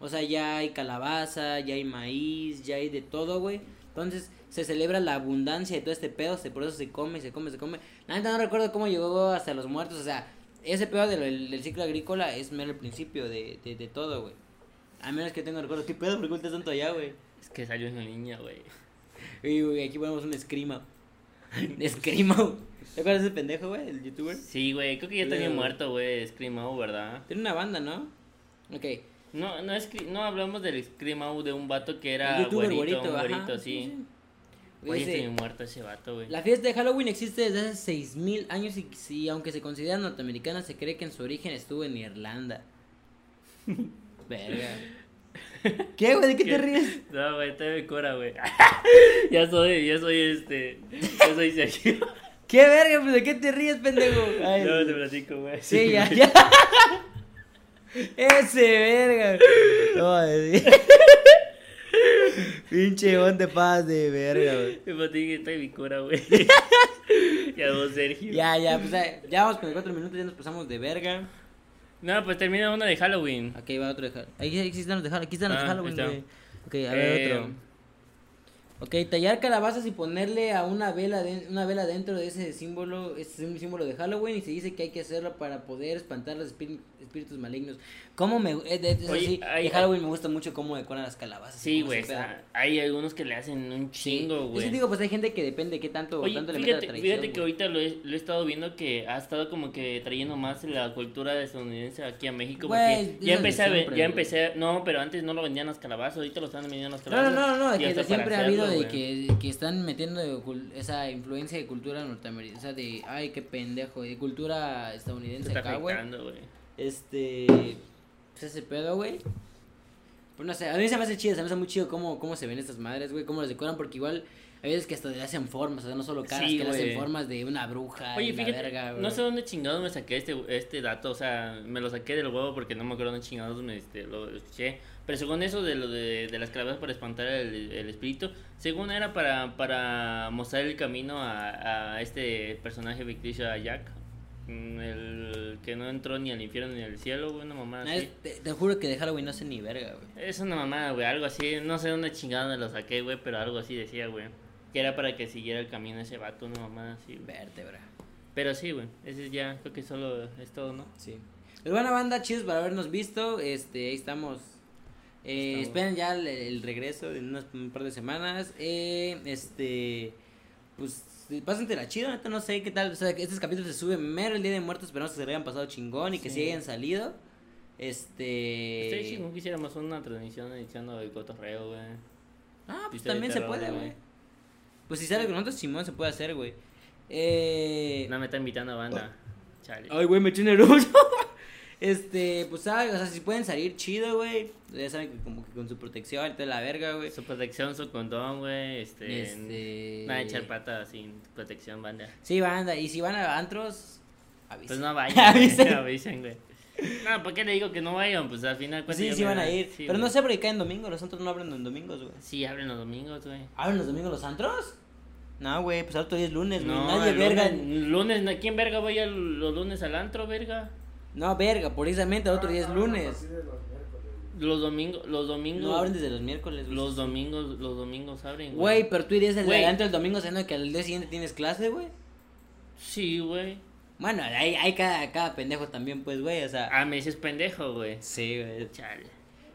O sea, ya hay calabaza, ya hay maíz, ya hay de todo, güey. Entonces se celebra la abundancia de todo este pedo, se, por eso se come, se come, se come. La neta no recuerdo cómo llegó hasta los muertos, o sea, ese pedo del, del- ciclo agrícola es mero el principio de, de, de todo, güey. A menos que tenga recuerdo, ¿qué pedo? ¿Por qué vueltas tanto allá, güey? Es que salió una niña, güey. [LAUGHS] Y, güey, aquí ponemos un escrima. Escrima. ¿Te acuerdas de ese pendejo, güey? El youtuber. Sí, güey, creo que ya tenía Luego. muerto, güey, Screamo, ¿verdad? Tiene una banda, ¿no? Ok. No, no, es, no hablamos del Screamo de un vato que era el youtuber güerito, güerito, un ajá, güerito, sí. Güey, Dice, está bien muerto ese vato, güey. La fiesta de Halloween existe desde hace 6000 años y si aunque se considera norteamericana, se cree que en su origen estuvo en Irlanda. [LAUGHS] Verga. [LAUGHS] ¿Qué, güey? ¿De qué te ríes? No, güey, te me cura, güey. [LAUGHS] ya soy, ya soy este, ya soy Sergio. [LAUGHS] ¿Qué verga? Pues, ¿De qué te ríes, pendejo? Ay, No, te platico, güey. sí, ya, ya. Ese verga. No, eh. Pinche te paz de verga, güey. Me platico, está en mi cura, güey. ya vos, Sergio. Ya, ya, pues ya, vamos con cuatro minutos, ya nos pasamos de verga. No, pues termina una de Halloween. Aquí va otro de Halloween. Ahí aquí están los de Halloween. Aquí están los de Ah, Halloween, güey. Ok, a ver Eh, otro. Ok, tallar calabazas y ponerle a una vela de- una vela dentro de ese símbolo, es un símbolo de Halloween y se dice que hay que hacerlo para poder espantar los espíri- espíritus malignos. ¿Cómo me de, de- eso Oye, sí, hay- de Halloween me gusta mucho cómo decoran las calabazas. Sí, güey. Hay algunos que le hacen un chingo, güey. sí digo, pues hay gente que depende qué tanto, Oye, tanto le la fíjate, tradición. fíjate que ahorita lo he, lo he estado viendo que ha estado como que trayendo más la cultura estadounidense aquí a México. Güey, porque ya de empecé a ya empecé, no, pero antes no lo vendían las calabazas, ahorita lo están vendiendo las No, calabazas. no, no, no, y que de siempre ha habido de que, que están metiendo de esa influencia de cultura norteamericana, o sea, de, ay, qué pendejo, de cultura Se estadounidense está acá, güey. Este, pues ese pedo, güey. Pues no sé, a mí se me hace chido, se me hace muy chido cómo, cómo se ven estas madres, güey, cómo las decoran, porque igual hay veces que hasta le hacen formas, o sea, no solo caras, Sí, que le hacen formas de una bruja Oye, y la fíjate, verga, güey. no sé dónde chingados me saqué este, este dato, o sea, me lo saqué del huevo porque no me acuerdo dónde chingados me este, lo escuché. Pero según eso de lo de, de las calabazas para espantar el, el espíritu, según era para, para mostrar el camino a, a este personaje ficticio, a Jack, el que no entró ni al infierno ni al cielo, güey, una mamada No, así. es- te, te juro que de Halloween no sé ni verga, güey. Es una mamada, güey, algo así, no sé dónde chingados me lo saqué, güey, pero algo así decía, güey. Que era para que siguiera el camino ese vato, una mamada así, güey. Vértebra. Pero sí, güey, ese ya creo que solo es todo, ¿no? Sí. Pero bueno, banda, chidos por habernos visto. Este, ahí estamos. Eh, Estamos. esperen ya el, el regreso en unas un par de semanas. Eh, este, pues, pásentela chido, neta, no sé qué tal. O sea, que estos capítulos se suben mero el día de muertos. Esperamos que se le hayan pasado chingón y que Sí. hayan salido. Este. Estaría chingón que hiciéramos una transmisión diciendo el cotorreo, güey. Ah, pues también se puede, güey. Pues si sale con nosotros, Simón se puede hacer, güey. Eh. No me está invitando a banda. Chale. Ay, güey, me eché nervioso. [LAUGHS] este, pues, ¿sabes? O sea, si pueden salir chido, güey. Ya saben que como que con su protección y toda la verga, güey. Su protección, su condón, güey. Este. Este. Nada de echar pata sin protección, banda. Sí, banda. Y si van a antros, avisen. Pues no [LAUGHS] vayan. Avisen. [LAUGHS] avisen, güey. No, ¿por qué le digo que no vayan? Pues al final. Sí, sí van a ir. sí, Pero no sé por qué caen domingos. Los antros no abren en domingos, güey. Sí, abren los domingos, güey. ¿Abren los domingos los antros? No, güey, pues otro día es lunes, güey. No, Nadie verga. Lunes, ¿quién verga va a ir al- los lunes al antro, verga? No, verga, precisamente el otro día es Ah, lunes. los miércoles. Los domingos, los domingos. No abren desde los miércoles, güey. Los domingos, los domingos abren, Güey, pero tú irías el Güey. antro el domingo sabiendo que al día siguiente tienes clase, güey. Sí, güey. Bueno, hay, hay cada, cada pendejo también, pues, güey, o sea. Ah, me dices pendejo, güey. Sí, güey. Chale.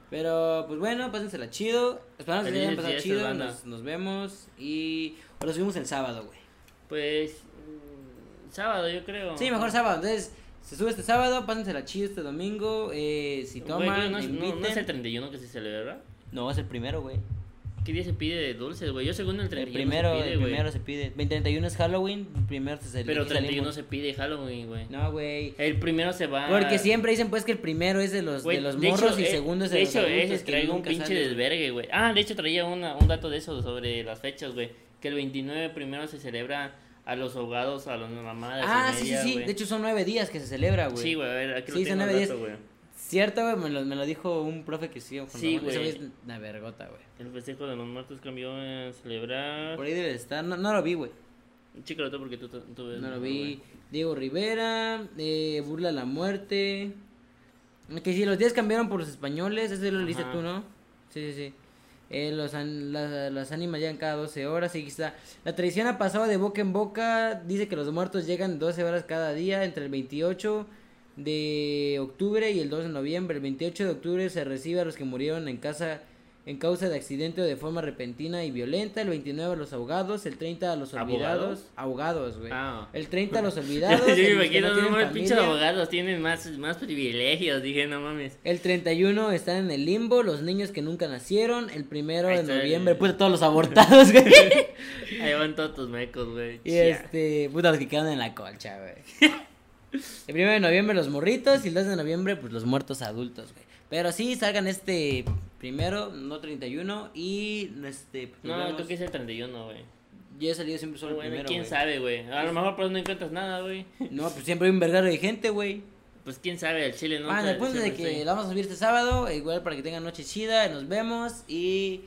Pero, pues bueno, pásensela chido. Esperamos que se hayan pasado chido. Nos, nos vemos y. O lo subimos el sábado, güey. Pues. mm, Sábado, yo creo. Sí, mejor sábado. Entonces, se sube este sábado, pásensela chido este domingo. Eh, si toman, güey, no, es- no- no es el 31 que se celebra. No, es el primero, güey. ¿Qué día se pide de dulces, güey? Yo según el El 31 primero, se pide, el güey. primero se pide. 31 es Halloween, el primero se celebra. Pero 31 se pide Halloween, güey. No, güey. El primero se va. Porque siempre dicen, pues, que el primero es de los, Güey, de los de morros hecho, y eh, segundo es de, de los hecho, adultos ese que traigo un pinche sale, desvergue, güey. Ah, de hecho traía una, un dato de eso sobre las fechas, güey. Que el 29 primero se celebra a los ahogados, a las mamadas. Ah, y sí, sí, media, sí. güey. De hecho, son nueve días que se celebra, güey. Sí, güey, a ver, aquí Sí, lo son tengo nueve el dato, días. güey. Cierto, güey, me lo, me lo dijo un profe que sí. Sí, güey. es una vergota, güey. El festejo de los muertos cambió a celebrar. Por ahí debe de estar. No, no lo vi, güey. Chico, lo otro porque tú, tú ves No lo vi. güey. Diego Rivera, eh, Burla la Muerte. Que si los días cambiaron por los españoles, ese lo leíste tú, ¿no? Sí, sí, sí. Eh, los an- la- las ánimas llegan cada 12 horas, aquí está. La tradición ha pasado de boca en boca, dice que los muertos llegan 12 horas cada día, entre el 28 de octubre y el 2 de noviembre. El 28 de octubre se recibe a los que murieron en casa en causa de accidente o de forma repentina y violenta. El 29 a los ahogados, el 30 a los olvidados. Ahogados, güey. Ah. El 30 a los [LAUGHS] olvidados. Yo me imagino, no tienen mames, pinches abogados tienen más, más privilegios. Dije, no mames. El 31 están en el limbo, los niños que nunca nacieron. El primero Ahí de está el- noviembre, puta, todos los [LAUGHS] abortados, güey. [LAUGHS] Ahí van todos tus mecos, güey. y este, puta, los que quedan en la colcha, güey. El primero de noviembre los morritos y el 2 de noviembre, pues los muertos adultos, güey. Pero sí, salgan este primero, no 31. Y este. pues, No, creo que es el 31, güey. Yo he salido siempre solo el Bueno, primero. quién sabe, güey. A lo mejor por eso no encuentras nada, güey. [LAUGHS] No, pues siempre hay un vergaro de gente, güey. Pues quién sabe, el chile no. Punto es de que estoy- la vamos a subir este sábado, igual para que tengan noche chida, nos vemos y